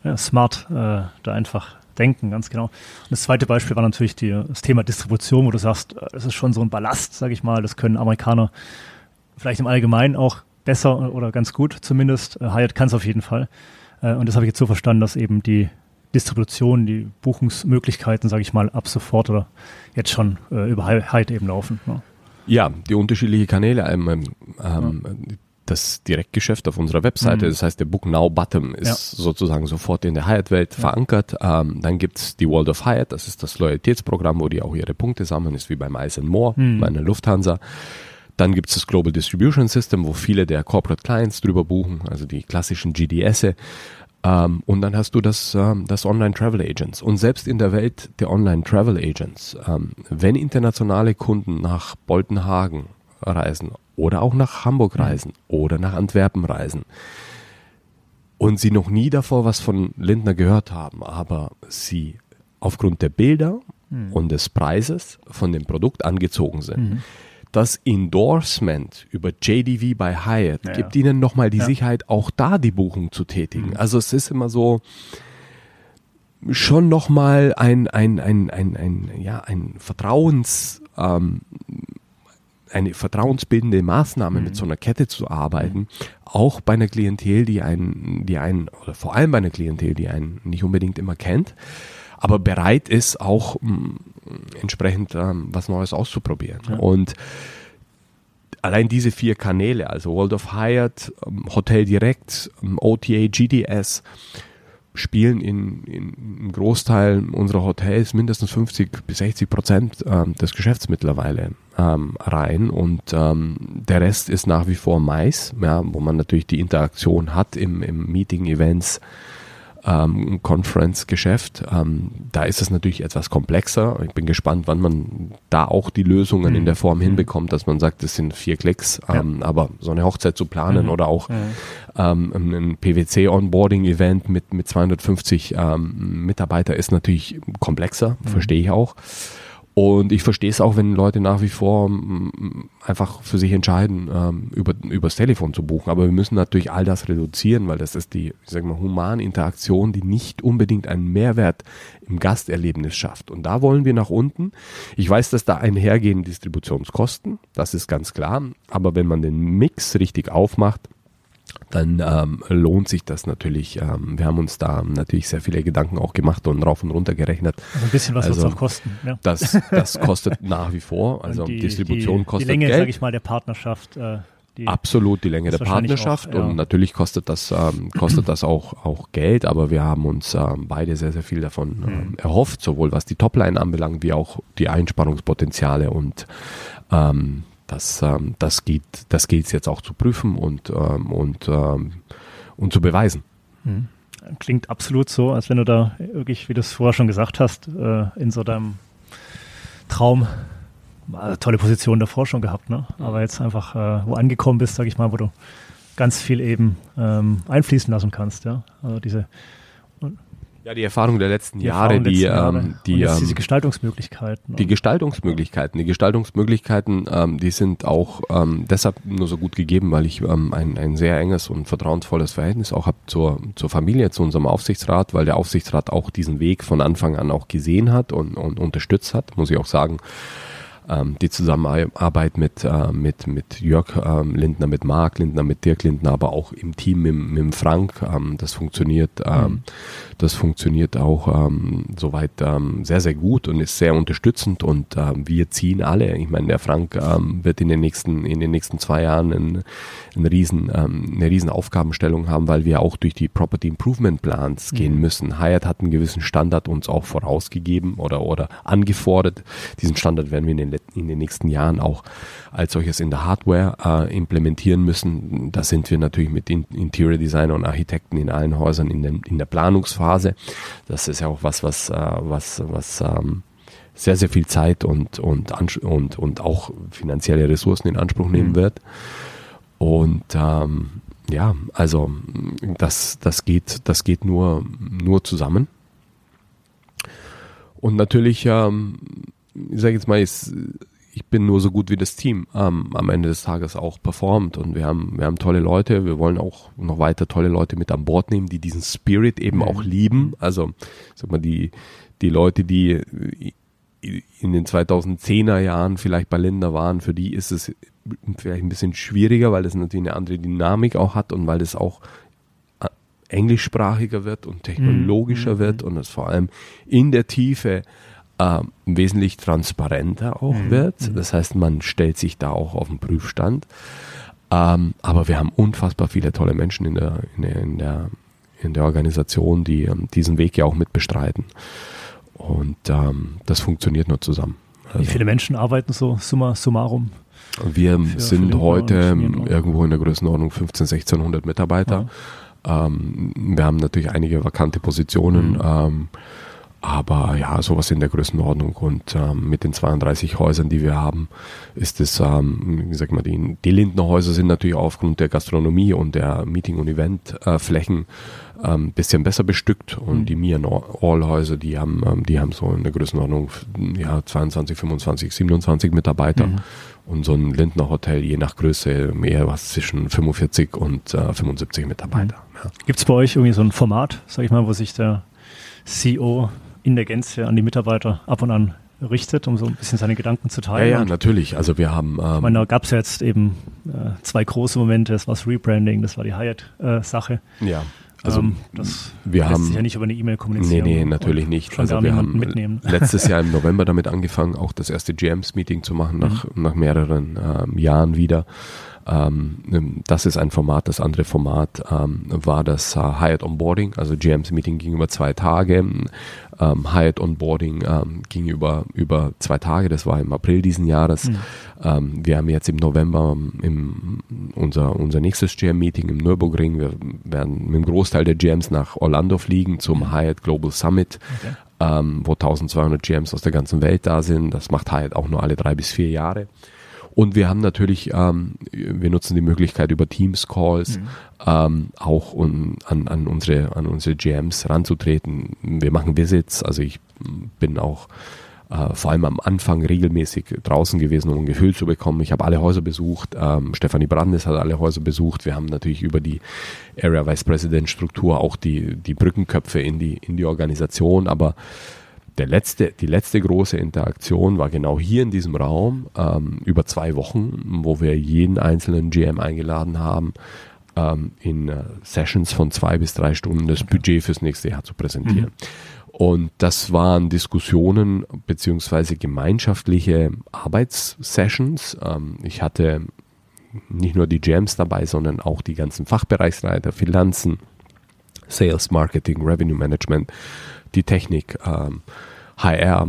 ja. Smart, äh, da einfach denken, ganz genau. Und das zweite Beispiel war natürlich die, das Thema Distribution, wo du sagst, äh, das ist schon so ein Ballast, sage ich mal, das können Amerikaner vielleicht im Allgemeinen auch besser oder ganz gut zumindest. Äh, Hyatt kann es auf jeden Fall. Äh, und das habe ich jetzt so verstanden, dass eben die Distribution, die Buchungsmöglichkeiten, sage ich mal, ab sofort oder jetzt schon äh, über Hyatt eben laufen. Ne? Ja, die unterschiedlichen Kanäle. Ähm, ähm, ja. das Direktgeschäft auf unserer Webseite. Mhm. Das heißt, der Book Now Button ist ja. sozusagen sofort in der Hyatt-Welt ja. verankert. Ähm, dann gibt's die World of Hyatt, das ist das Loyalitätsprogramm, wo die auch ihre Punkte sammeln, ist wie beim Ice More, mhm. bei einer Lufthansa. Dann gibt's das Global Distribution System, wo viele der Corporate Clients drüber buchen, also die klassischen GDS. Ähm, und dann hast du das, ähm, das Online Travel Agents. Und selbst in der Welt der Online Travel Agents, ähm, wenn internationale Kunden nach Boltenhagen reisen oder auch nach Hamburg reisen oder nach Antwerpen reisen und sie noch nie davor was von Lindner gehört haben, aber sie aufgrund der Bilder mhm. und des Preises von dem Produkt angezogen sind, mhm. Das Endorsement über JDV bei Hyatt ja, gibt ihnen nochmal die. Sicherheit, auch da die Buchung zu tätigen. Mhm. Also es ist immer so schon nochmal ein, ein, ein, ein, ein, ja, ein Vertrauens, ähm, eine vertrauensbildende Maßnahme mhm. mit so einer Kette zu arbeiten, mhm. auch bei einer Klientel, die einen, die einen, oder vor allem bei einer Klientel, die einen nicht unbedingt immer kennt, aber bereit ist, auch mh, entsprechend ähm, was Neues auszuprobieren. Ja. Und allein diese vier Kanäle, also World of Hyatt, ähm, Hotel Direct, ähm, OTA, GDS, spielen in, in einem Großteil unserer Hotels mindestens 50 bis 60 Prozent ähm, des Geschäfts mittlerweile ähm, rein und ähm, der Rest ist nach wie vor Mais, ja, wo man natürlich die Interaktion hat im, im Meeting, Events, ähm, Conference-Geschäft. Ähm, da ist es natürlich etwas komplexer. Ich bin gespannt, wann man da auch die Lösungen mhm. in der Form hinbekommt, dass man sagt, das sind vier Klicks. Ähm, ja. Aber so eine Hochzeit zu planen mhm. oder auch mhm. ähm, ein PwC-Onboarding-Event mit, mit 250 ähm, Mitarbeiter ist natürlich komplexer, mhm. verstehe ich auch. Und ich verstehe es auch, wenn Leute nach wie vor mm, einfach für sich entscheiden, ähm, über, übers Telefon zu buchen. Aber wir müssen natürlich all das reduzieren, weil das ist die, ich sag mal, humane Interaktion, die nicht unbedingt einen Mehrwert im Gasterlebnis schafft. Und da wollen wir nach unten. Ich weiß, dass da einhergehen Distributionskosten, das ist ganz klar. Aber wenn man den Mix richtig aufmacht, dann ähm, lohnt sich das natürlich. Ähm, wir haben uns da natürlich sehr viele Gedanken auch gemacht und rauf und runter gerechnet. Also ein bisschen was also, wird es auch kosten. Ja. Das, das kostet nach wie vor. Also die, Distribution die, kostet die Länge, Geld. sage ich mal, der Partnerschaft. Äh, die Absolut die Länge der Partnerschaft auch, ja. und natürlich kostet das ähm, kostet das auch auch Geld, aber wir haben uns ähm, beide sehr sehr viel davon ähm, mhm. erhofft, sowohl was die Topline anbelangt wie auch die Einsparungspotenziale und ähm, das, ähm, das geht, das gilt es jetzt auch zu prüfen und, ähm, und, ähm, und zu beweisen. Mhm. Klingt absolut so, als wenn du da wirklich, wie du es vorher schon gesagt hast, äh, in so deinem Traum äh, tolle Position davor schon gehabt, ne? Aber jetzt einfach äh, wo angekommen bist, sag ich mal, wo du ganz viel eben ähm, einfließen lassen kannst, ja. Also diese ja, die Erfahrung der letzten die Jahre, die, Jahre. Ähm, die ähm, diese Gestaltungsmöglichkeiten. Die Gestaltungsmöglichkeiten, die Gestaltungsmöglichkeiten, ähm, die sind auch ähm, deshalb nur so gut gegeben, weil ich ähm, ein, ein sehr enges und vertrauensvolles Verhältnis auch habe zur, zur Familie, zu unserem Aufsichtsrat, weil der Aufsichtsrat auch diesen Weg von Anfang an auch gesehen hat und, und unterstützt hat, muss ich auch sagen ähm, die Zusammenarbeit mit, äh, mit, mit Jörg ähm, Lindner, mit Marc Lindner, mit Dirk Lindner, aber auch im Team mit, mit Frank, ähm, das funktioniert, ähm, mhm. das funktioniert auch ähm, soweit ähm, sehr, sehr gut und ist sehr unterstützend und wir ziehen alle. Ich meine, der Frank wird in den nächsten, in den nächsten zwei Jahren ein, ein riesen, eine riesen Aufgabenstellung haben, weil wir auch durch die Property Improvement Plans mhm. gehen müssen. Hyatt hat einen gewissen Standard uns auch vorausgegeben oder, oder angefordert. Diesen Standard werden wir in den in den nächsten Jahren auch als solches in der Hardware äh, implementieren müssen. Da sind wir natürlich mit Interior Designer und Architekten in allen Häusern in, den, in der Planungsphase. Das ist ja auch was, was, äh, was, was ähm, sehr, sehr viel Zeit und, und, und, und auch finanzielle Ressourcen in Anspruch nehmen mhm. wird. Und ähm, ja, also das, das geht, das geht nur, nur zusammen. Und natürlich ähm, ich sage jetzt mal, ich, ich bin nur so gut wie das Team ähm, am Ende des Tages auch performt und wir haben, wir haben tolle Leute, wir wollen auch noch weiter tolle Leute mit an Bord nehmen, die diesen Spirit eben mhm. auch lieben. Also, sag mal, die, die Leute, die in den 2010er Jahren vielleicht bei Linda waren, für die ist es vielleicht ein bisschen schwieriger, weil das natürlich eine andere Dynamik auch hat und weil es auch äh, englischsprachiger wird und technologischer mhm. wird und es vor allem in der Tiefe äh, wesentlich transparenter auch mhm. wird. Mhm. Das heißt, man stellt sich da auch auf den Prüfstand. Ähm, aber wir haben unfassbar viele tolle Menschen in der, in der, in der, in der Organisation, die ähm, diesen Weg ja auch mitbestreiten. Und ähm, das funktioniert nur zusammen. Also, Wie viele Menschen arbeiten so summa summarum? Wir für, sind für heute irgendwo in der Größenordnung 15, 1600 Mitarbeiter. Ja. Ähm, wir haben natürlich einige vakante Positionen. Mhm. Aber ja, sowas in der Größenordnung. Und ähm, mit den 32 Häusern, die wir haben, ist es, ähm, wie gesagt mal, die, die Lindner Häuser sind natürlich aufgrund der Gastronomie und der Meeting- und Eventflächen äh, ähm, bisschen besser bestückt. Und mhm. die Mir All Häuser, die haben, ähm, die haben so in der Größenordnung ja, 22, 25, 27 Mitarbeiter. Mhm. Und so ein Lindner Hotel, je nach Größe, mehr was zwischen 45 und äh, 75 Mitarbeiter. Mhm. Ja. Gibt es bei euch irgendwie so ein Format, sag ich mal, wo sich der CEO in der Gänze an die Mitarbeiter ab und an richtet, um so ein bisschen seine Gedanken zu teilen. Ja, ja, natürlich. Also wir haben. Ähm, ich meine, da gab es ja jetzt eben äh, zwei große Momente. Das war das Rebranding, das war die Hyatt-Sache. Äh, ja. Also ähm, das wir lässt haben, sich ja nicht über eine E-Mail kommunizieren. Nee, nee, natürlich nicht. Also wir haben mitnehmen. letztes Jahr im November damit angefangen, auch das erste GMs-Meeting zu machen, nach, mhm. nach mehreren ähm, Jahren wieder. Ähm, das ist ein Format. Das andere Format ähm, war das äh, Hyatt Onboarding. Also GMs Meeting ging über zwei Tage. Ähm, Hyatt Onboarding ähm, ging über, über zwei Tage. Das war im April diesen Jahres. Mhm. Ähm, wir haben jetzt im November im, unser, unser nächstes GM Meeting im Nürburgring. Wir werden mit dem Großteil der GMs nach Orlando fliegen zum mhm. Hyatt Global Summit. Okay. Ähm, wo 1200 GMs aus der ganzen Welt da sind. Das macht Hyatt auch nur alle drei bis vier Jahre. Und wir haben natürlich, ähm, wir nutzen die Möglichkeit über Teams-Calls mhm. ähm, auch um, an, an, unsere, an unsere GMs ranzutreten. Wir machen Visits, also ich bin auch äh, vor allem am Anfang regelmäßig draußen gewesen, um ein Gefühl zu bekommen. Ich habe alle Häuser besucht. Ähm, Stefanie Brandes hat alle Häuser besucht. Wir haben natürlich über die Area Vice President Struktur auch die, die Brückenköpfe in die, in die Organisation, aber der letzte, die letzte große Interaktion war genau hier in diesem Raum ähm, über zwei Wochen, wo wir jeden einzelnen GM eingeladen haben, ähm, in äh, Sessions von zwei bis drei Stunden das Budget fürs nächste Jahr zu präsentieren. Mhm. Und das waren Diskussionen beziehungsweise gemeinschaftliche Arbeitssessions. Ähm, ich hatte nicht nur die GMs dabei, sondern auch die ganzen Fachbereichsleiter, Finanzen, Sales, Marketing, Revenue Management die Technik, ähm, HR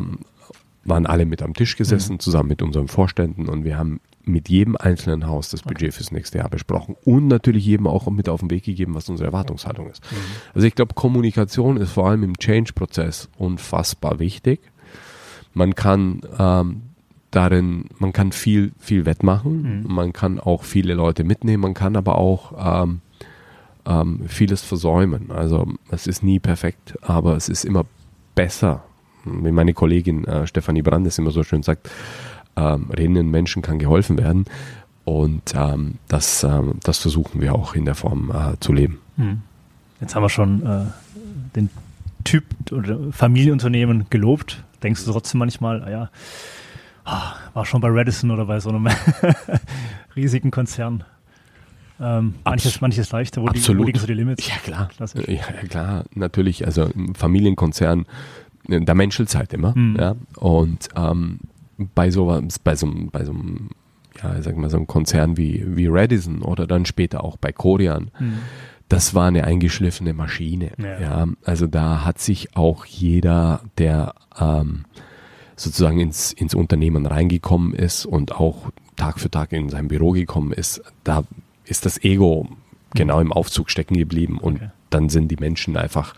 waren alle mit am Tisch gesessen, mhm. zusammen mit unseren Vorständen und wir haben mit jedem einzelnen Haus das Budget okay. fürs nächste Jahr besprochen und natürlich jedem auch mit auf den Weg gegeben, was unsere Erwartungshaltung ist. Mhm. Also ich glaube, Kommunikation ist vor allem im Change-Prozess unfassbar wichtig. Man kann ähm, darin, man kann viel, viel wettmachen, mhm. man kann auch viele Leute mitnehmen, man kann aber auch ähm, ähm, vieles versäumen. Also es ist nie perfekt, aber es ist immer besser. Wie meine Kollegin äh, Stefanie Brandes immer so schön sagt, ähm, redenden Menschen kann geholfen werden. Und ähm, das, ähm, das versuchen wir auch in der Form äh, zu leben. Hm. Jetzt haben wir schon äh, den Typ oder Familienunternehmen gelobt. Denkst du trotzdem manchmal, ah ja, ah, war schon bei Radisson oder bei so einem riesigen Konzern ähm, manches, manches leichter, wo, die, wo liegen so die Limits? Ja, klar. Ja, klar, natürlich. Also Familienkonzern, äh, da menschelt es halt immer. Mhm. Ja? Und ähm, bei so, bei so, bei so einem, ja, sag mal, so einem Konzern wie, wie Radisson oder dann später auch bei Korean, mhm. das war eine eingeschliffene Maschine. Ja. ja. Also da hat sich auch jeder, der ähm, sozusagen ins, ins Unternehmen reingekommen ist und auch Tag für Tag in sein Büro gekommen ist, da ist das Ego genau mhm. im Aufzug stecken geblieben und okay. dann sind die Menschen einfach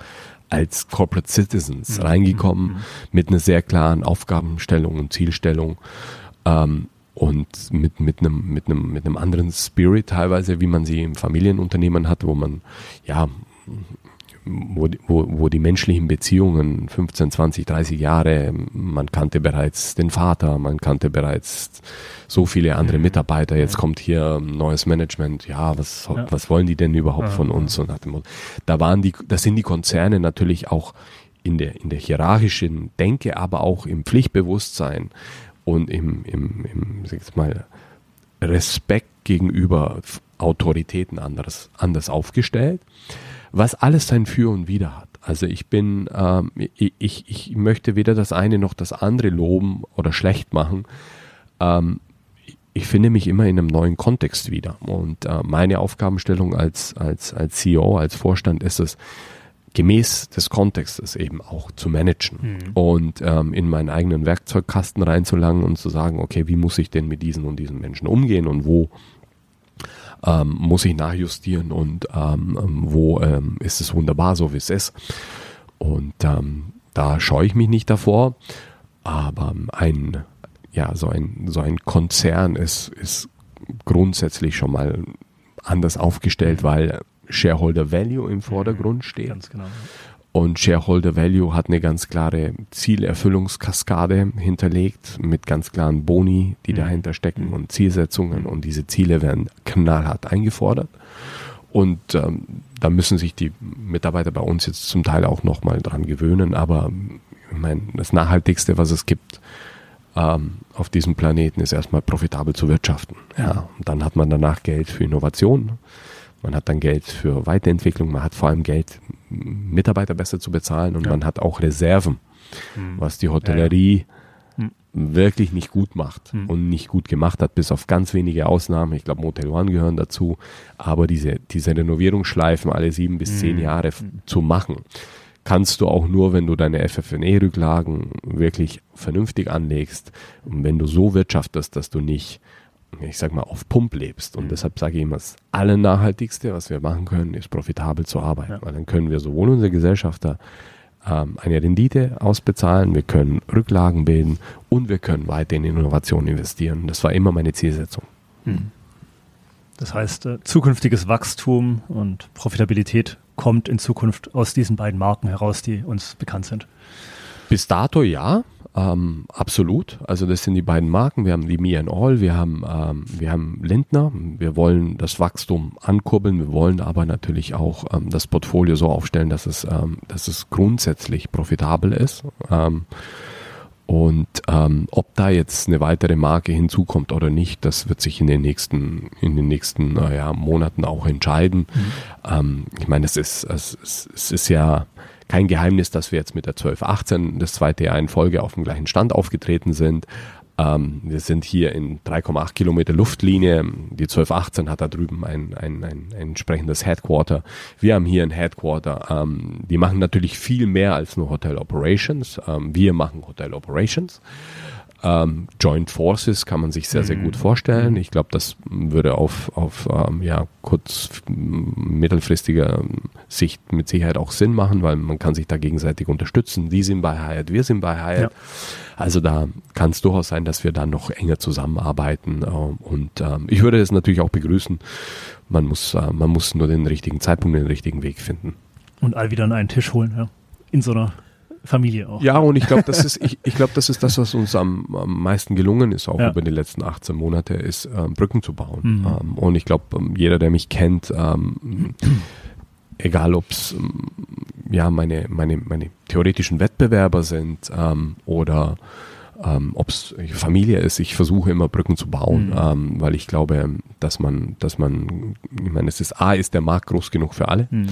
als Corporate Citizens mhm. reingekommen mhm. mit einer sehr klaren Aufgabenstellung und Zielstellung ähm, und mit, mit, einem, mit, einem, mit einem anderen Spirit teilweise, wie man sie im Familienunternehmen hat, wo man ja wo, wo, wo die menschlichen Beziehungen 15, 20, 30 Jahre, man kannte bereits den Vater, man kannte bereits so viele andere mhm. Mitarbeiter, jetzt kommt hier neues Management, ja, was, ja. was wollen die denn überhaupt ja, von uns? Und nach dem, da waren die, da sind die Konzerne natürlich auch in der, in der hierarchischen Denke, aber auch im Pflichtbewusstsein und im, im, im sag ich mal, Respekt gegenüber Autoritäten anders, anders aufgestellt was alles sein Für und Wider hat. Also ich bin, ähm, ich, ich möchte weder das eine noch das andere loben oder schlecht machen. Ähm, ich finde mich immer in einem neuen Kontext wieder. Und äh, meine Aufgabenstellung als, als, als CEO, als Vorstand ist es, gemäß des Kontextes eben auch zu managen mhm. und ähm, in meinen eigenen Werkzeugkasten reinzulangen und zu sagen, okay, wie muss ich denn mit diesen und diesen Menschen umgehen und wo ähm, muss ich nachjustieren und ähm, ähm, wo ähm, ist es wunderbar, so wie es ist. Und ähm, da scheue ich mich nicht davor. Aber ein, ja, so ein, so ein Konzern ist, ist grundsätzlich schon mal anders aufgestellt, weil Shareholder Value im Vordergrund steht. Ganz genau. Und Shareholder Value hat eine ganz klare Zielerfüllungskaskade hinterlegt mit ganz klaren Boni, die mhm. dahinter stecken und Zielsetzungen. Und diese Ziele werden knallhart eingefordert. Und ähm, da müssen sich die Mitarbeiter bei uns jetzt zum Teil auch nochmal dran gewöhnen. Aber ich meine, das Nachhaltigste, was es gibt ähm, auf diesem Planeten, ist erstmal profitabel zu wirtschaften. Ja, und dann hat man danach Geld für Innovation. Man hat dann Geld für Weiterentwicklung, man hat vor allem Geld, Mitarbeiter besser zu bezahlen und ja. man hat auch Reserven, mhm. was die Hotellerie ja, ja. Mhm. wirklich nicht gut macht mhm. und nicht gut gemacht hat, bis auf ganz wenige Ausnahmen. Ich glaube, Motel One gehören dazu, aber diese, diese Renovierungsschleifen alle sieben bis zehn mhm. Jahre mhm. zu machen, kannst du auch nur, wenn du deine FFNE-Rücklagen wirklich vernünftig anlegst und wenn du so wirtschaftest, dass du nicht ich sag mal, auf Pump lebst. Und mhm. deshalb sage ich immer, das Allernachhaltigste, was wir machen können, ist profitabel zu arbeiten. Ja. Weil dann können wir sowohl unsere Gesellschafter ähm, eine Rendite ausbezahlen, wir können Rücklagen bilden und wir können weiter in Innovation investieren. Das war immer meine Zielsetzung. Mhm. Das heißt, äh, zukünftiges Wachstum und Profitabilität kommt in Zukunft aus diesen beiden Marken heraus, die uns bekannt sind. Bis dato ja. Ähm, absolut. Also das sind die beiden Marken. Wir haben die Me and All, wir haben, ähm, wir haben Lindner. Wir wollen das Wachstum ankurbeln. Wir wollen aber natürlich auch ähm, das Portfolio so aufstellen, dass es, ähm, dass es grundsätzlich profitabel ist. Ähm, und ähm, ob da jetzt eine weitere Marke hinzukommt oder nicht, das wird sich in den nächsten, in den nächsten naja, Monaten auch entscheiden. Mhm. ich meine, es ist, es, es ist ja kein Geheimnis, dass wir jetzt mit der 1218 das zweite Jahr in Folge auf dem gleichen Stand aufgetreten sind. Ähm, wir sind hier in 3,8 Kilometer Luftlinie. Die 1218 hat da drüben ein, ein, ein, ein entsprechendes Headquarter. Wir haben hier ein Headquarter. Ähm, die machen natürlich viel mehr als nur Hotel Operations. Ähm, wir machen Hotel Operations. Ähm, Joint Forces kann man sich sehr, sehr gut mhm. vorstellen. Ich glaube, das würde auf, auf ähm, ja, kurz mittelfristiger Sicht mit Sicherheit auch Sinn machen, weil man kann sich da gegenseitig unterstützen. Die sind bei Hyatt, wir sind bei Hyatt. Ja. Also da kann es durchaus sein, dass wir da noch enger zusammenarbeiten. Äh, und äh, ich würde es natürlich auch begrüßen. Man muss, äh, man muss nur den richtigen Zeitpunkt, den richtigen Weg finden. Und all wieder an einen Tisch holen, ja. In so einer Familie auch. Ja, und ich glaube, das ist, ich, ich glaube, das ist das, was uns am, am meisten gelungen ist, auch ja. über die letzten 18 Monate, ist ähm, Brücken zu bauen. Mhm. Ähm, und ich glaube, ähm, jeder, der mich kennt, ähm, egal ob es ähm, ja meine, meine, meine theoretischen Wettbewerber sind ähm, oder ähm, ob es Familie ist, ich versuche immer Brücken zu bauen, mhm. ähm, weil ich glaube, dass man, dass man, ich meine, es ist A, ist der Markt groß genug für alle. Mhm.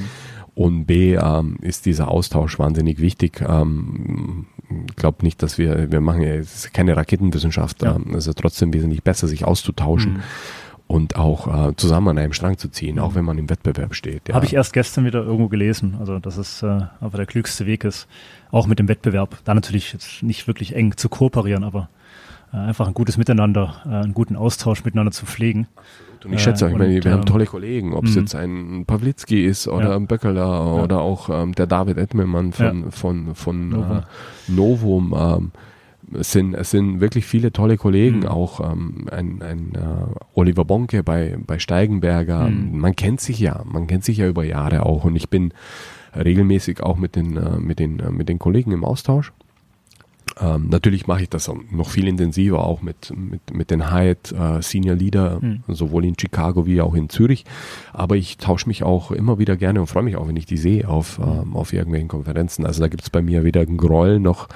Und B ähm, ist dieser Austausch wahnsinnig wichtig. Ähm, ich glaube nicht, dass wir, wir machen ja keine Raketenwissenschaft, ja. ähm, also trotzdem wesentlich besser, sich auszutauschen. Mhm und auch äh, zusammen an einem Strang zu ziehen, auch wenn man im Wettbewerb steht. Ja. Habe ich erst gestern wieder irgendwo gelesen, also dass es äh, aber der klügste Weg ist, auch mit dem Wettbewerb, da natürlich jetzt nicht wirklich eng zu kooperieren, aber äh, einfach ein gutes Miteinander, äh, einen guten Austausch miteinander zu pflegen. Und ich schätze auch, ich meine, wir haben ähm, tolle Kollegen, ob es mhm. jetzt ein Pawlitzki ist oder ein Böckeler oder auch ähm, der David Edmelmann von, von, von, von Novum. Äh, Novum ähm, es sind, es sind wirklich viele tolle Kollegen, mhm. auch ähm, ein, ein uh, Oliver Bonke bei, bei Steigenberger. Mhm. Man kennt sich ja, man kennt sich ja über Jahre auch und ich bin regelmäßig auch mit den, uh, mit den, uh, mit den Kollegen im Austausch. Ähm, natürlich mache ich das noch viel intensiver, auch mit, mit, mit den Hyatt äh, Senior Leader, mhm. sowohl in Chicago wie auch in Zürich. Aber ich tausche mich auch immer wieder gerne und freue mich auch, wenn ich die sehe auf, hm. ähm, auf irgendwelchen Konferenzen. Also da gibt es bei mir weder einen Groll noch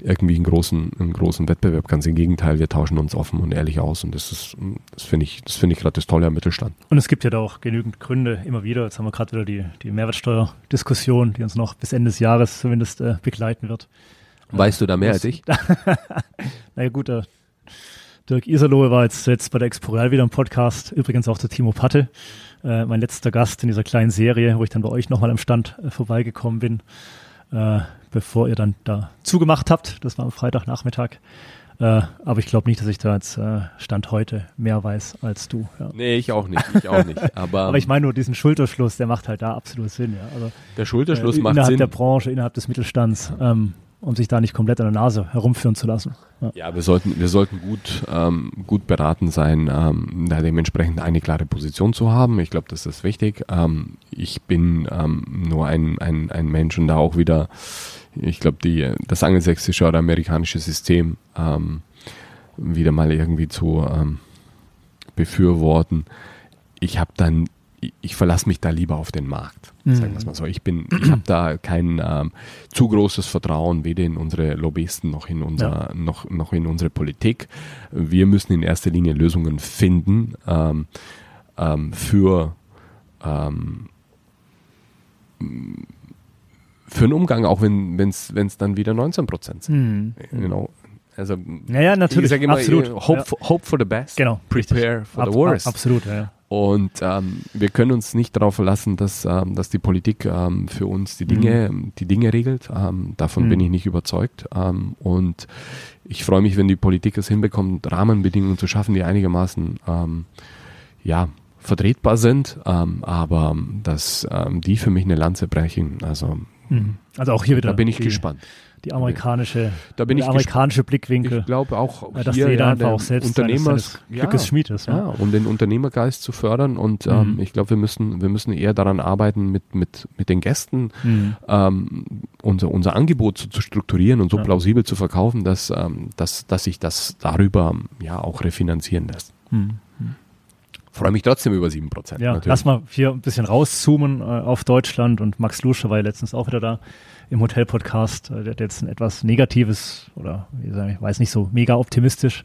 irgendwie einen großen, einen großen Wettbewerb. Ganz im Gegenteil, wir tauschen uns offen und ehrlich aus und das ist, das finde ich, das finde ich gerade das Tolle am Mittelstand. Und es gibt ja da auch genügend Gründe immer wieder. Jetzt haben wir gerade wieder die, die Mehrwertsteuerdiskussion, die uns noch bis Ende des Jahres zumindest äh, begleiten wird. Weißt du da mehr als ich? naja gut, der Dirk Iserlohe war jetzt, jetzt bei der Exporeal wieder im Podcast, übrigens auch der Timo Patte, äh, mein letzter Gast in dieser kleinen Serie, wo ich dann bei euch nochmal am Stand äh, vorbeigekommen bin, äh, bevor ihr dann da zugemacht habt. Das war am Freitagnachmittag. Äh, aber ich glaube nicht, dass ich da jetzt äh, Stand heute mehr weiß als du. Ja. Nee, ich auch nicht. Ich auch nicht. Aber, aber ich meine nur diesen Schulterschluss, der macht halt da absolut Sinn. Ja. Also, der Schulterschluss äh, macht innerhalb Sinn. Innerhalb der Branche, innerhalb des Mittelstands. Ähm, um sich da nicht komplett an der Nase herumführen zu lassen. Ja, ja wir sollten, wir sollten gut, ähm, gut beraten sein, ähm, da dementsprechend eine klare Position zu haben. Ich glaube, das ist wichtig. Ähm, ich bin ähm, nur ein, ein, ein Mensch und da auch wieder, ich glaube, das angelsächsische oder amerikanische System ähm, wieder mal irgendwie zu ähm, befürworten. Ich habe dann ich verlasse mich da lieber auf den Markt, mhm. sagen wir es mal so. Ich bin, ich habe da kein ähm, zu großes Vertrauen weder in unsere Lobbyisten noch in unser, ja. noch, noch in unsere Politik. Wir müssen in erster Linie Lösungen finden ähm, ähm, für ähm, für einen Umgang, auch wenn es dann wieder 19 Prozent sind. Mhm. Genau. Also, naja, natürlich, ich sage immer, absolut. Hope, ja. for, hope for the best, genau, prepare richtig. for the worst. Absolut, ja. Und ähm, wir können uns nicht darauf verlassen, dass, ähm, dass die Politik ähm, für uns die Dinge, mhm. die Dinge regelt. Ähm, davon mhm. bin ich nicht überzeugt. Ähm, und ich freue mich, wenn die Politik es hinbekommt, Rahmenbedingungen zu schaffen, die einigermaßen ähm, ja, vertretbar sind, aber dass die für mich eine Lanze brechen. Also, mhm. also auch hier wieder. Da bin ich gespannt die amerikanische, da bin der ich amerikanische Blickwinkel. Ich glaube auch, dass hier, jeder ja, einfach auch selbst Unternehmers, Glückes ja, Schmied ist. Ja, um den Unternehmergeist zu fördern und mhm. ähm, ich glaube, wir müssen, wir müssen eher daran arbeiten, mit, mit, mit den Gästen mhm. ähm, unser, unser Angebot zu, zu strukturieren und so ja. plausibel zu verkaufen, dass, ähm, dass, dass sich das darüber ja auch refinanzieren lässt. Mhm. Freue mich trotzdem über 7%. Ja, natürlich. lass mal hier ein bisschen rauszoomen äh, auf Deutschland und Max Lusche war ja letztens auch wieder da im Hotel-Podcast. Äh, der hat jetzt ein etwas Negatives oder wie sagen, ich weiß nicht so mega optimistisch,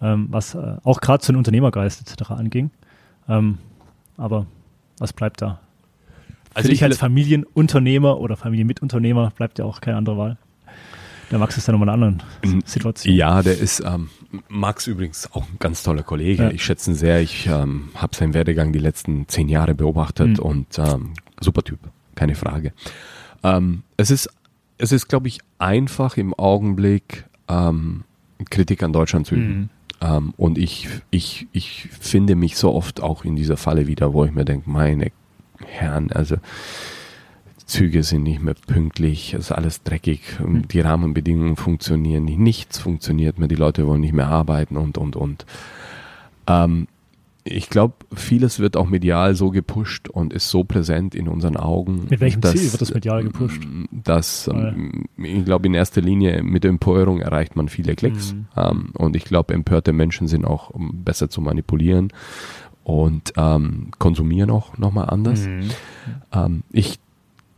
ähm, was äh, auch gerade zu den Unternehmergeist etc. anging. Ähm, aber was bleibt da? Also Für dich als Familienunternehmer oder Familienmitunternehmer bleibt ja auch keine andere Wahl. Der Max ist ja nochmal in einer anderen Situation. Ja, der ist ähm, Max übrigens auch ein ganz toller Kollege. Ja. Ich schätze ihn sehr. Ich ähm, habe seinen Werdegang die letzten zehn Jahre beobachtet mhm. und ähm, super Typ, keine Frage. Ähm, es ist, es ist, glaube ich, einfach im Augenblick ähm, Kritik an Deutschland zu üben. Mhm. Ähm, und ich, ich, ich finde mich so oft auch in dieser Falle wieder, wo ich mir denke, meine Herren, also Züge sind nicht mehr pünktlich, es ist alles dreckig, mhm. die Rahmenbedingungen funktionieren nicht, nichts funktioniert mehr, die Leute wollen nicht mehr arbeiten und, und, und. Ähm, ich glaube, vieles wird auch medial so gepusht und ist so präsent in unseren Augen. Mit welchem dass, Ziel wird das medial gepusht? Dass, ah, ich glaube, in erster Linie mit Empörung erreicht man viele Klicks. Mhm. Ähm, und ich glaube, empörte Menschen sind auch besser zu manipulieren und ähm, konsumieren auch nochmal anders. Mhm. Ähm, ich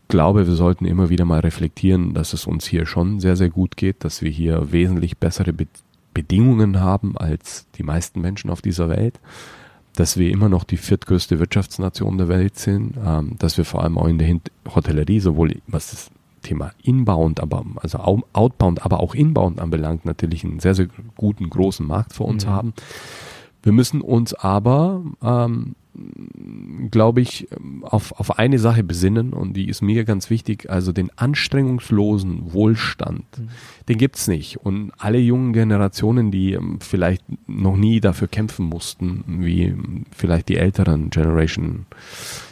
glaube, wir sollten immer wieder mal reflektieren, dass es uns hier schon sehr, sehr gut geht, dass wir hier wesentlich bessere Be Bedingungen haben als die meisten Menschen auf dieser Welt dass wir immer noch die viertgrößte Wirtschaftsnation der Welt sind, ähm, dass wir vor allem auch in der Hotellerie sowohl was das Thema Inbound, aber also Outbound, aber auch Inbound anbelangt, natürlich einen sehr, sehr guten, großen Markt vor uns mhm. haben. Wir müssen uns aber ähm, glaube ich, auf, auf eine Sache besinnen und die ist mir ganz wichtig. Also den anstrengungslosen Wohlstand, mhm. den gibt's nicht. Und alle jungen Generationen, die ähm, vielleicht noch nie dafür kämpfen mussten, wie vielleicht die älteren Generation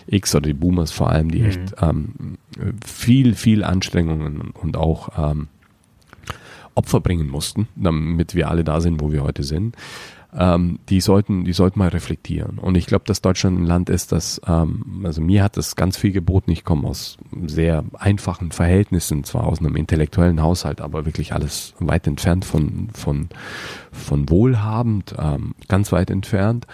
X oder die Boomers vor allem, die mhm. echt ähm, viel, viel Anstrengungen und auch ähm, Opfer bringen mussten, damit wir alle da sind, wo wir heute sind ähm, die sollten, die sollten mal reflektieren. Und ich glaube, dass Deutschland ein Land ist, das, ähm, also mir hat das ganz viel geboten. Ich komme aus sehr einfachen Verhältnissen, zwar aus einem intellektuellen Haushalt, aber wirklich alles weit entfernt von, von, von wohlhabend, ähm, ganz weit entfernt.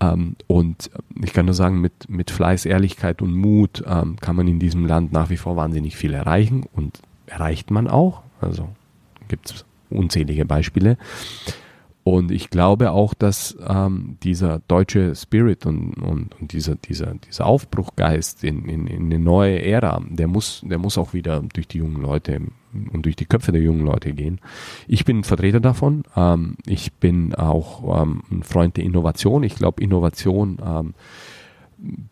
Ähm, und ich kann nur sagen, mit, mit Fleiß, Ehrlichkeit und Mut ähm, kann man in diesem Land nach wie vor wahnsinnig viel erreichen und erreicht man auch. Also gibt es unzählige Beispiele. Und ich glaube auch, dass ähm, dieser deutsche Spirit und, und, und dieser, dieser, dieser Aufbruchgeist in, in, in eine neue Ära, der muss, der muss auch wieder durch die jungen Leute und durch die Köpfe der jungen Leute gehen. Ich bin Vertreter davon. Ähm, ich bin auch ähm, ein Freund der Innovation. Ich glaube, Innovation ähm,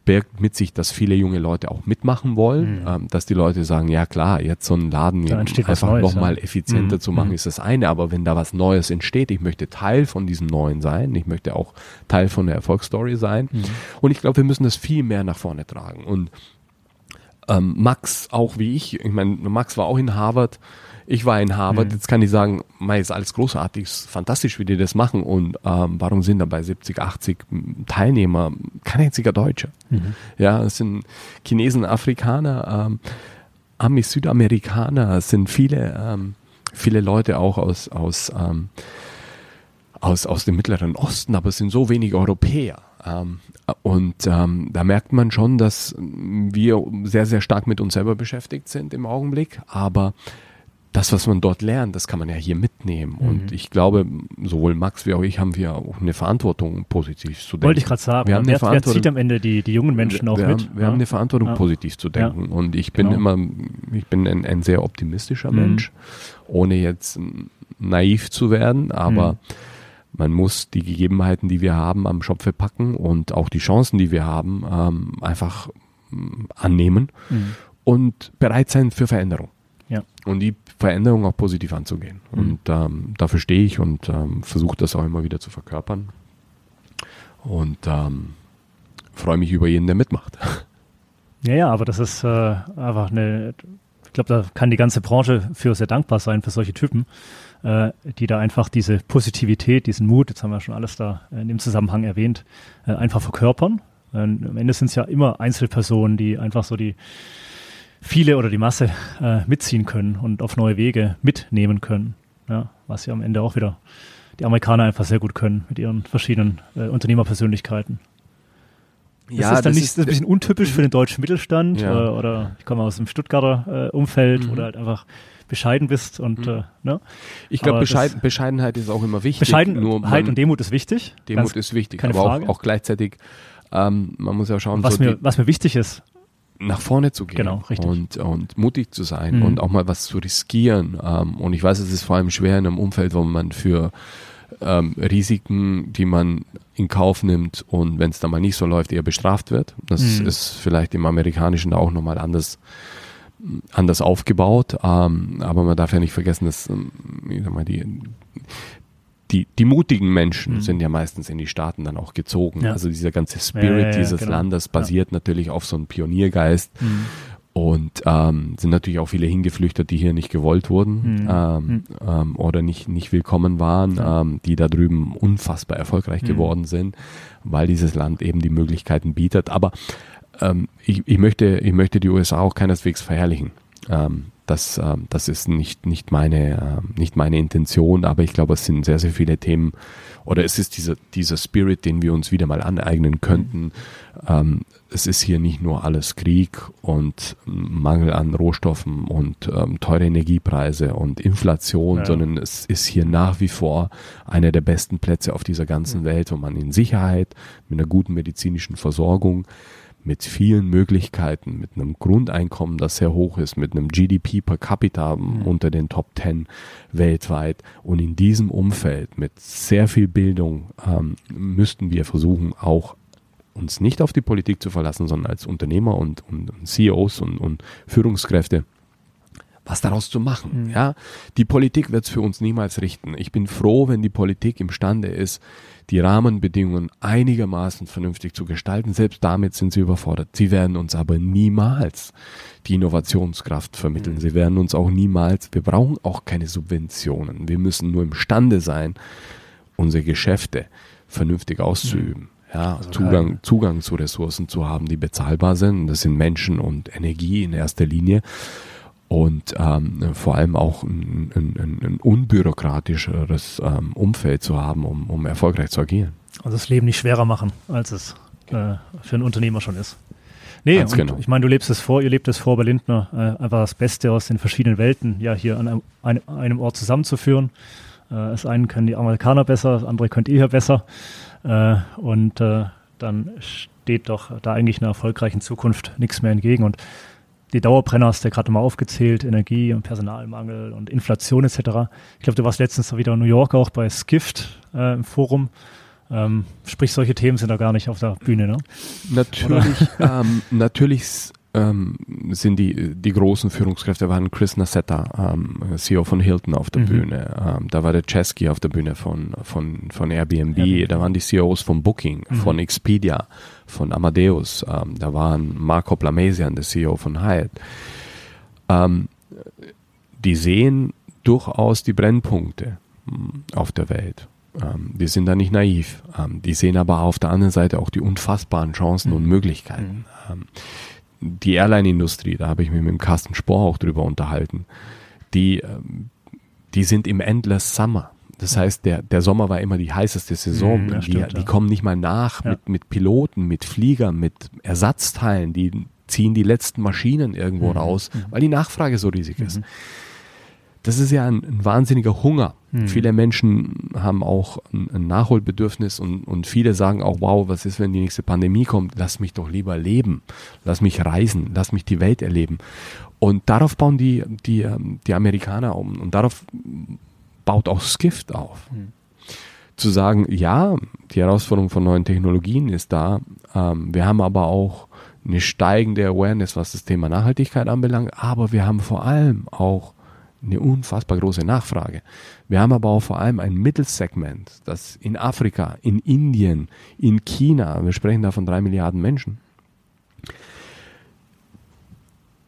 birgt mit sich, dass viele junge Leute auch mitmachen wollen, mhm. ähm, dass die Leute sagen, ja klar, jetzt so einen Laden einfach nochmal ja. effizienter mhm. zu machen, mhm. ist das eine, aber wenn da was Neues entsteht, ich möchte Teil von diesem Neuen sein, ich möchte auch Teil von der Erfolgsstory sein mhm. und ich glaube, wir müssen das viel mehr nach vorne tragen und ähm, Max auch wie ich, ich meine, Max war auch in Harvard, ich war in Harvard, mhm. jetzt kann ich sagen, mei, ist alles großartig, ist fantastisch, wie die das machen und ähm, warum sind da bei 70, 80 Teilnehmer kein einziger Deutscher? Mhm. Ja, es sind Chinesen, Afrikaner, ähm, Amis, Südamerikaner, es sind viele, ähm, viele Leute auch aus, aus, ähm, aus, aus dem Mittleren Osten, aber es sind so wenige Europäer. Ähm, und ähm, da merkt man schon, dass wir sehr, sehr stark mit uns selber beschäftigt sind im Augenblick, aber das, was man dort lernt, das kann man ja hier mitnehmen. Mhm. Und ich glaube, sowohl Max wie auch ich haben wir auch eine Verantwortung, positiv zu denken. Wollte ich gerade sagen. Wir haben wer, wer zieht am Ende die, die jungen Menschen auch wir mit? Haben, wir ja. haben eine Verantwortung, ja. positiv zu denken. Ja. Und ich bin genau. immer, ich bin ein, ein sehr optimistischer mhm. Mensch, ohne jetzt naiv zu werden, aber mhm. man muss die Gegebenheiten, die wir haben, am Schopfe packen und auch die Chancen, die wir haben, ähm, einfach ähm, annehmen mhm. und bereit sein für Veränderung. Ja. Und die Veränderung auch positiv anzugehen. Mhm. Und ähm, dafür stehe ich und ähm, versuche das auch immer wieder zu verkörpern. Und ähm, freue mich über jeden, der mitmacht. Ja, ja, aber das ist äh, einfach eine, ich glaube, da kann die ganze Branche für sehr dankbar sein, für solche Typen, äh, die da einfach diese Positivität, diesen Mut, jetzt haben wir schon alles da in dem Zusammenhang erwähnt, äh, einfach verkörpern. am Ende sind es ja immer Einzelpersonen, die einfach so die, viele oder die Masse äh, mitziehen können und auf neue Wege mitnehmen können. Ja, was ja am Ende auch wieder die Amerikaner einfach sehr gut können mit ihren verschiedenen äh, Unternehmerpersönlichkeiten. Das ja, ist dann das nicht ist, ein bisschen untypisch für den deutschen Mittelstand ja. oder, äh, oder, ich komme aus dem Stuttgarter äh, Umfeld mhm. oder halt einfach bescheiden bist und mhm. äh, ne? Ich glaube, Bescheid, Bescheidenheit ist auch immer wichtig. Bescheidenheit und Demut ist wichtig. Demut ist wichtig, aber auch, auch, gleichzeitig, ähm, man muss ja schauen, was, so mir, was mir wichtig ist, nach vorne zu gehen genau, richtig. Und, und mutig zu sein mhm. und auch mal was zu riskieren. Ähm, und ich weiß, es ist vor allem schwer in einem Umfeld, wo man für ähm, Risiken, die man in Kauf nimmt und wenn es dann mal nicht so läuft, eher bestraft wird. Das mhm. ist vielleicht im Amerikanischen auch nochmal anders anders aufgebaut, ähm, aber man darf ja nicht vergessen, dass ähm, ich sag mal, die, die, die mutigen Menschen mhm. sind ja meistens in die Staaten dann auch gezogen. Ja. Also dieser ganze Spirit ja, dieses genau. Landes basiert natürlich auf so einem Pioniergeist. Mhm. Und ähm, sind natürlich auch viele hingeflüchtet, die hier nicht gewollt wurden mhm. Ähm, mhm. ähm, oder nicht, nicht willkommen waren, ähm, die da drüben unfassbar erfolgreich mhm. geworden sind, weil dieses Land eben die Möglichkeiten bietet. Aber ähm, ich, ich, möchte, ich möchte die USA auch keineswegs verherrlichen. Ähm, das, äh, das ist nicht, nicht, meine, äh, nicht meine Intention, aber ich glaube, es sind sehr, sehr viele Themen oder es ist dieser, dieser Spirit, den wir uns wieder mal aneignen könnten. Ähm, es ist hier nicht nur alles Krieg und Mangel an Rohstoffen und ähm, teure Energiepreise und Inflation, ja. sondern es ist hier nach wie vor einer der besten Plätze auf dieser ganzen Welt, wo man in Sicherheit mit einer guten medizinischen Versorgung mit vielen Möglichkeiten, mit einem Grundeinkommen, das sehr hoch ist, mit einem GDP per capita mhm. unter den Top Ten weltweit. Und in diesem Umfeld mit sehr viel Bildung ähm, müssten wir versuchen, auch uns nicht auf die Politik zu verlassen, sondern als Unternehmer und, und, und CEOs und, und Führungskräfte was daraus zu machen. Mhm. Ja, die Politik wird es für uns niemals richten. Ich bin froh, wenn die Politik imstande ist, die Rahmenbedingungen einigermaßen vernünftig zu gestalten. Selbst damit sind sie überfordert. Sie werden uns aber niemals die Innovationskraft vermitteln. Mhm. Sie werden uns auch niemals, wir brauchen auch keine Subventionen. Wir müssen nur imstande sein, unsere Geschäfte vernünftig auszuüben. Mhm. Ja, also Zugang, Zugang zu Ressourcen zu haben, die bezahlbar sind. Das sind Menschen und Energie in erster Linie und ähm, vor allem auch ein, ein, ein unbürokratischeres ähm, Umfeld zu haben, um, um erfolgreich zu agieren. Also das Leben nicht schwerer machen, als es äh, für einen Unternehmer schon ist. Nee, und genau. ich meine, du lebst es vor, ihr lebt es vor bei Lindner, äh, einfach das Beste aus den verschiedenen Welten ja hier an einem, einem Ort zusammenzuführen. Äh, das einen können die Amerikaner besser, das andere könnt ihr hier besser. Äh, und äh, dann steht doch da eigentlich einer erfolgreichen Zukunft nichts mehr entgegen. Und die Dauerbrenner hast du ja gerade mal aufgezählt, Energie und Personalmangel und Inflation etc. Ich glaube, du warst letztens wieder in New York auch bei Skift äh, im Forum. Ähm, sprich, solche Themen sind da gar nicht auf der Bühne, ne? Natürlich, ähm, natürlich ähm, sind die, die großen Führungskräfte waren Chris Nassetta, ähm, CEO von Hilton auf der mhm. Bühne. Ähm, da war der Chesky auf der Bühne von, von, von Airbnb. Ja. Da waren die CEOs von Booking, mhm. von Expedia, von Amadeus. Ähm, da waren Marco Blamesian, der CEO von Hyatt. Ähm, die sehen durchaus die Brennpunkte hm, auf der Welt. Ähm, die sind da nicht naiv. Ähm, die sehen aber auf der anderen Seite auch die unfassbaren Chancen mhm. und Möglichkeiten. Mhm. Ähm, die Airline-Industrie, da habe ich mich mit dem Carsten Spohr auch drüber unterhalten, die, ähm, die sind im Endless Summer. Das heißt, der, der Sommer war immer die heißeste Saison. Mhm, die, stimmt, die ja. kommen nicht mal nach ja. mit, mit Piloten, mit Fliegern, mit Ersatzteilen. Die ziehen die letzten Maschinen irgendwo mhm. raus, mhm. weil die Nachfrage so riesig ist. Mhm das ist ja ein, ein wahnsinniger Hunger. Hm. Viele Menschen haben auch ein, ein Nachholbedürfnis und, und viele sagen auch, wow, was ist, wenn die nächste Pandemie kommt? Lass mich doch lieber leben. Lass mich reisen. Lass mich die Welt erleben. Und darauf bauen die, die, ähm, die Amerikaner um. Und darauf baut auch Skift auf. Hm. Zu sagen, ja, die Herausforderung von neuen Technologien ist da. Ähm, wir haben aber auch eine steigende Awareness, was das Thema Nachhaltigkeit anbelangt. Aber wir haben vor allem auch eine unfassbar große Nachfrage. Wir haben aber auch vor allem ein Mittelsegment, das in Afrika, in Indien, in China, wir sprechen da von drei Milliarden Menschen,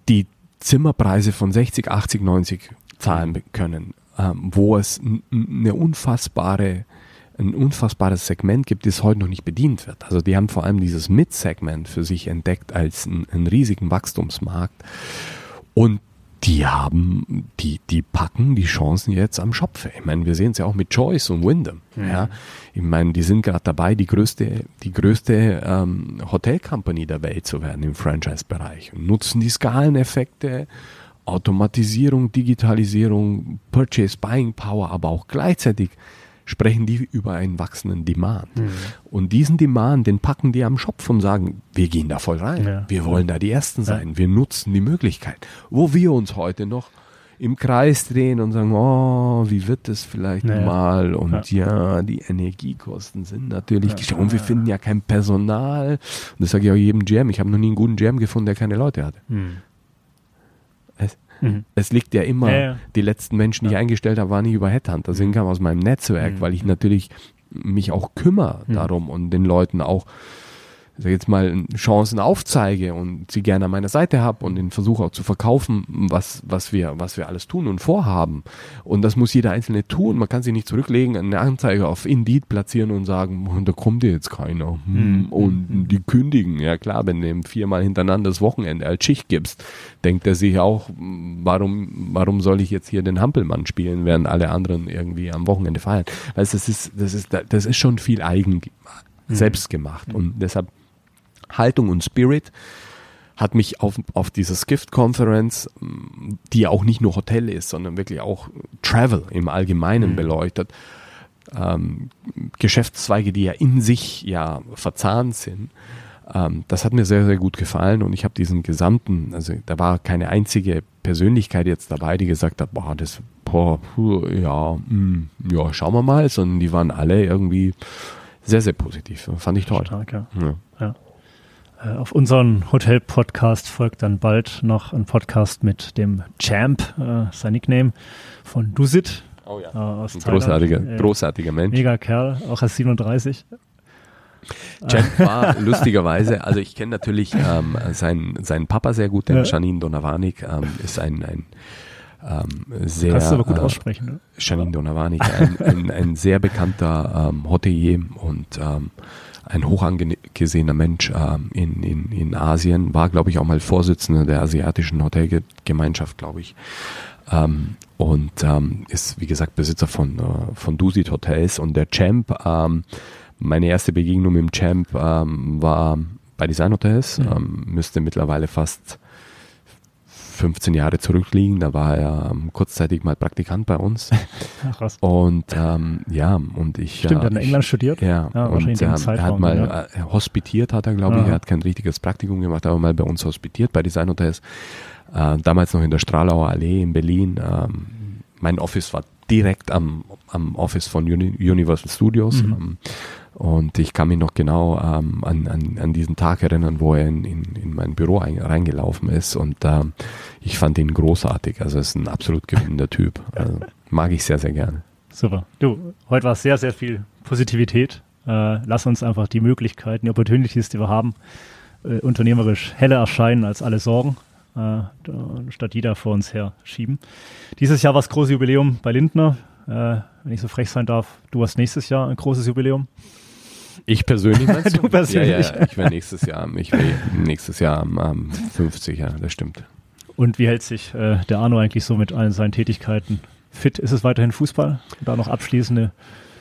die Zimmerpreise von 60, 80, 90 zahlen können, ähm, wo es eine unfassbare ein unfassbares Segment gibt, das heute noch nicht bedient wird. Also die haben vor allem dieses Mid-Segment für sich entdeckt als einen, riesigen Wachstumsmarkt. Und die haben, die, die packen die Chancen jetzt am Schopfe. Ich meine, wir sehen es ja auch mit Choice und Wyndham. Mhm. Ja. Ich meine, die sind gerade dabei, die größte, die größte ähm, Hotel-Company der Welt zu werden im Franchise-Bereich und nutzen die Skaleneffekte, Automatisierung, Digitalisierung, Purchase Buying Power, aber auch gleichzeitig sprechen die über einen wachsenden Demand. Mhm. Und diesen Demand, den packen die am Schopf und sagen, wir gehen da voll rein. Ja. Wir wollen da die Ersten sein. Ja. Wir nutzen die Möglichkeit. Wo wir uns heute noch im Kreis drehen und sagen, oh, wie wird das vielleicht naja. mal? Und ja. ja. die Energiekosten sind natürlich ja. Und wir finden ja kein Personal. Und das sage ich auch jedem GM. Ich habe noch nie einen guten GM gefunden, der keine Leute hatte. Hm. Mhm. Es liegt ja immer, ja, ja. die letzten Menschen, die ich eingestellt habe, waren nicht über Headhunter, sind kam aus meinem Netzwerk, mhm. weil ich natürlich mich auch kümmere mhm. darum und den Leuten auch sag jetzt mal, Chancen aufzeige und sie gerne an meiner Seite habe und den Versuch auch zu verkaufen, was, was wir, was wir alles tun und vorhaben. Und das muss jeder Einzelne tun. Man kann sich nicht zurücklegen, eine Anzeige auf Indeed platzieren und sagen, da kommt dir jetzt keiner. Hm, mhm. Und mhm. die kündigen. Ja klar, wenn du ihm viermal hintereinander das Wochenende als Schicht gibst, denkt er sich auch, warum, warum soll ich jetzt hier den Hampelmann spielen, während alle anderen irgendwie am Wochenende feiern? Weißt, das ist, das ist, das ist schon viel eigen, selbst gemacht. Und deshalb Haltung und Spirit hat mich auf, auf dieser Skift-Conference, die ja auch nicht nur Hotel ist, sondern wirklich auch Travel im Allgemeinen mhm. beleuchtet, ähm, Geschäftszweige, die ja in sich ja verzahnt sind. Ähm, das hat mir sehr, sehr gut gefallen und ich habe diesen gesamten, also da war keine einzige Persönlichkeit jetzt dabei, die gesagt hat, boah, das, boah, ja, mh, hm, ja, schauen wir mal, sondern die waren alle irgendwie sehr, sehr positiv. Fand ich toll. Stark, ja. ja. Äh, auf unseren Hotel-Podcast folgt dann bald noch ein Podcast mit dem Champ, äh, sein Nickname, von Dusit. Oh ja. Äh, aus ein großartiger, äh, großartiger Mensch. Mega Kerl, auch als 37. Champ war lustigerweise, also ich kenne natürlich ähm, seinen, seinen Papa sehr gut, den ja. Janine Donavanik, ähm, ist ein, ein ähm, sehr. Kannst du aber gut äh, aussprechen, ne? Janine Donavanik, ein, ein, ein sehr bekannter ähm, Hotelier und ein hochangesehener Mensch äh, in, in, in Asien, war, glaube ich, auch mal Vorsitzender der asiatischen Hotelgemeinschaft, glaube ich. Ähm, und ähm, ist, wie gesagt, Besitzer von, äh, von Dusit Hotels. Und der Champ, ähm, meine erste Begegnung mit dem Champ ähm, war bei Design Hotels, mhm. ähm, müsste mittlerweile fast 15 Jahre zurückliegen. Da war er ähm, kurzzeitig mal Praktikant bei uns. Ach, krass. Und ähm, ja, und ich. Stimmt, äh, er hat in England studiert. Ja, ja und ähm, er hat mal ja. äh, hospitiert, hat er, glaube ich. Er hat kein richtiges Praktikum gemacht, aber mal bei uns hospitiert, bei Design Hotels. Äh, damals noch in der Stralauer Allee in Berlin. Ähm, mein Office war direkt am, am Office von Uni Universal Studios. Mhm. Ähm, Und ich kann mich noch genau ähm, an, an, an diesen Tag erinnern, wo er in, in, in mein Büro ein, reingelaufen ist. Und ähm, ich fand ihn großartig. Also er ist ein absolut gewinnender Typ. Also, mag ich sehr, sehr gerne. Super. Du, heute war sehr, sehr viel Positivität. Äh, lass uns einfach die Möglichkeiten, die Opportunities, die wir haben, äh, unternehmerisch heller erscheinen als alle Sorgen, äh, statt die da vor uns her schieben. Dieses Jahr war das große Jubiläum bei Lindner. Äh, wenn ich so frech sein darf, du hast nächstes Jahr ein großes Jubiläum. Ich persönlich meinst du? du persönlich. Ja, ja, ich werde nächstes Jahr, ich werde nächstes Jahr am, am 50, ja, das stimmt. Und wie hält sich äh, der Arno eigentlich so mit allen seinen Tätigkeiten fit? Ist es weiterhin Fußball? Da noch abschließende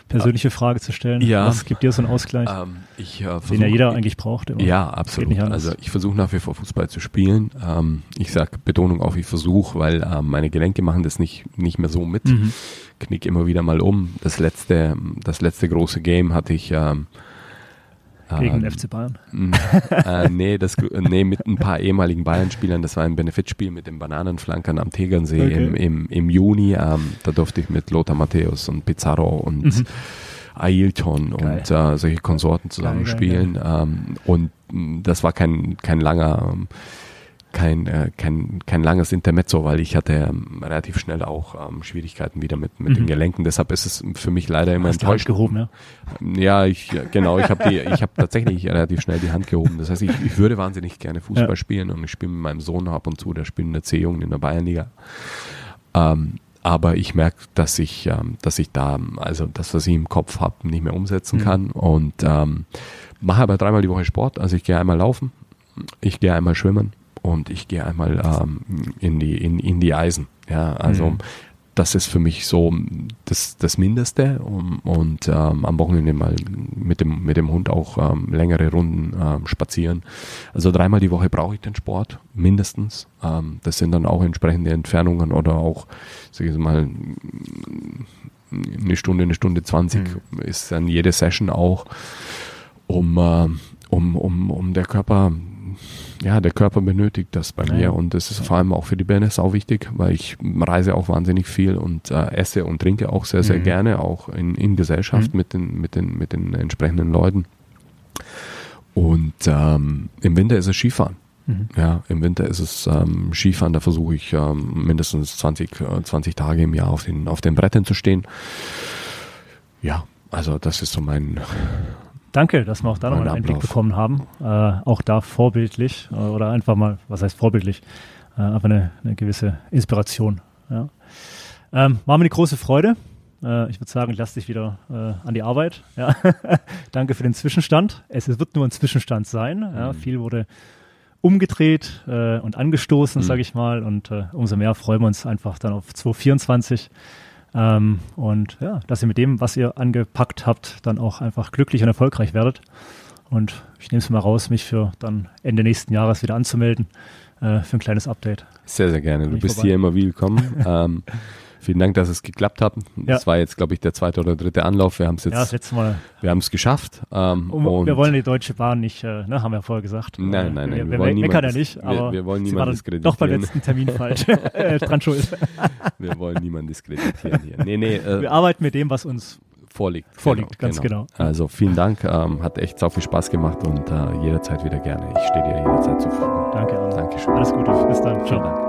persönliche Frage zu stellen. Ja. Was gibt dir so einen Ausgleich, ähm, ich, äh, versuch, den ja jeder eigentlich braucht? Ja, absolut. Also ich versuche nach wie vor Fußball zu spielen. Ähm, ich sage Betonung auf, ich versuche, weil ähm, meine Gelenke machen das nicht, nicht mehr so mit. Mhm. Knick immer wieder mal um. Das letzte, das letzte große Game hatte ich ähm, gegen ähm, FC Bayern? Äh, nee, das, nee, mit ein paar ehemaligen Bayern-Spielern. Das war ein Benefitspiel mit den Bananenflankern am Tegernsee okay. im, im, im Juni. Ähm, da durfte ich mit Lothar Matthäus und Pizarro und mhm. Ailton geil. und äh, solche Konsorten zusammenspielen. Ähm, und mm, das war kein, kein langer kein, äh, kein, kein langes Intermezzo, weil ich hatte ähm, relativ schnell auch ähm, Schwierigkeiten wieder mit, mit mhm. den Gelenken. Deshalb ist es für mich leider immer Hast enttäuscht. gehoben, ja? Ja, ich, genau. Ich habe habe tatsächlich relativ schnell die Hand gehoben. Das heißt, ich, ich würde wahnsinnig gerne Fußball ja. spielen und ich spiele mit meinem Sohn ab und zu, der spielt in der C-Jugend in der Bayernliga. Ähm, aber ich merke, dass ich, ähm, dass ich da, also das, was ich im Kopf habe, nicht mehr umsetzen mhm. kann und ähm, mache aber dreimal die Woche Sport. Also ich gehe einmal laufen, ich gehe einmal schwimmen und ich gehe einmal ähm, in, die, in, in die Eisen. Ja, also mhm. das ist für mich so das, das Mindeste und, und ähm, am Wochenende mal mit dem, mit dem Hund auch ähm, längere Runden ähm, spazieren. Also dreimal die Woche brauche ich den Sport, mindestens. Ähm, das sind dann auch entsprechende Entfernungen oder auch, sag ich mal, eine Stunde, eine Stunde zwanzig mhm. ist dann jede Session auch, um, äh, um, um, um der Körper ja, der Körper benötigt das bei mir und das ist vor allem auch für die BNS auch wichtig, weil ich reise auch wahnsinnig viel und äh, esse und trinke auch sehr, sehr mhm. gerne, auch in, in Gesellschaft mhm. mit, den, mit, den, mit den entsprechenden Leuten. Und ähm, im Winter ist es Skifahren. Mhm. Ja, im Winter ist es ähm, Skifahren, da versuche ich ähm, mindestens 20, äh, 20 Tage im Jahr auf den, auf den Brettern zu stehen. Ja, also das ist so mein, Danke, dass wir auch da noch einen Einblick bekommen haben. Äh, auch da vorbildlich äh, oder einfach mal, was heißt vorbildlich? Äh, einfach eine, eine, gewisse Inspiration. Ja. Ähm, war mir eine große Freude. Äh, ich würde sagen, ich lasse dich wieder äh, an die Arbeit. Ja. Danke für den Zwischenstand. Es wird nur ein Zwischenstand sein. Ja. Mhm. Viel wurde umgedreht äh, und angestoßen, mhm. sage ich mal. Und umso mehr freuen wir uns einfach dann auf 2024 ähm, und ja, dass ihr mit dem, was ihr angepackt habt, dann auch einfach glücklich und erfolgreich werdet. Und ich nehme es mal raus, mich für dann Ende nächsten Jahres wieder anzumelden äh, für ein kleines Update. Sehr, sehr gerne. Du bist vorbei. hier immer willkommen. ähm, Vielen Dank, dass es geklappt hat. Das ja. war jetzt, glaube ich, der zweite oder dritte Anlauf. Wir haben es jetzt, ja, das letzte Mal. wir haben es geschafft. Ähm, und wir wollen die Deutsche Bahn nicht, äh, ne, haben wir vorher gesagt. Nein, nein, nein. Wir, wir, wir meckern ja nicht, aber wir, wir wollen niemanden diskreditieren. Doch beim letzten Termin falsch äh, dran schuld. wir wollen niemanden diskreditieren hier. Nee, nee, äh, wir arbeiten mit dem, was uns vorliegt. Vorliegt, genau, ganz genau. genau. Also vielen Dank, ähm, hat echt so viel Spaß gemacht und äh, jederzeit wieder gerne. Ich stehe dir jederzeit zur Verfügung. Danke, Arne. Dankeschön. Alles Gute, bis dann. Ciao.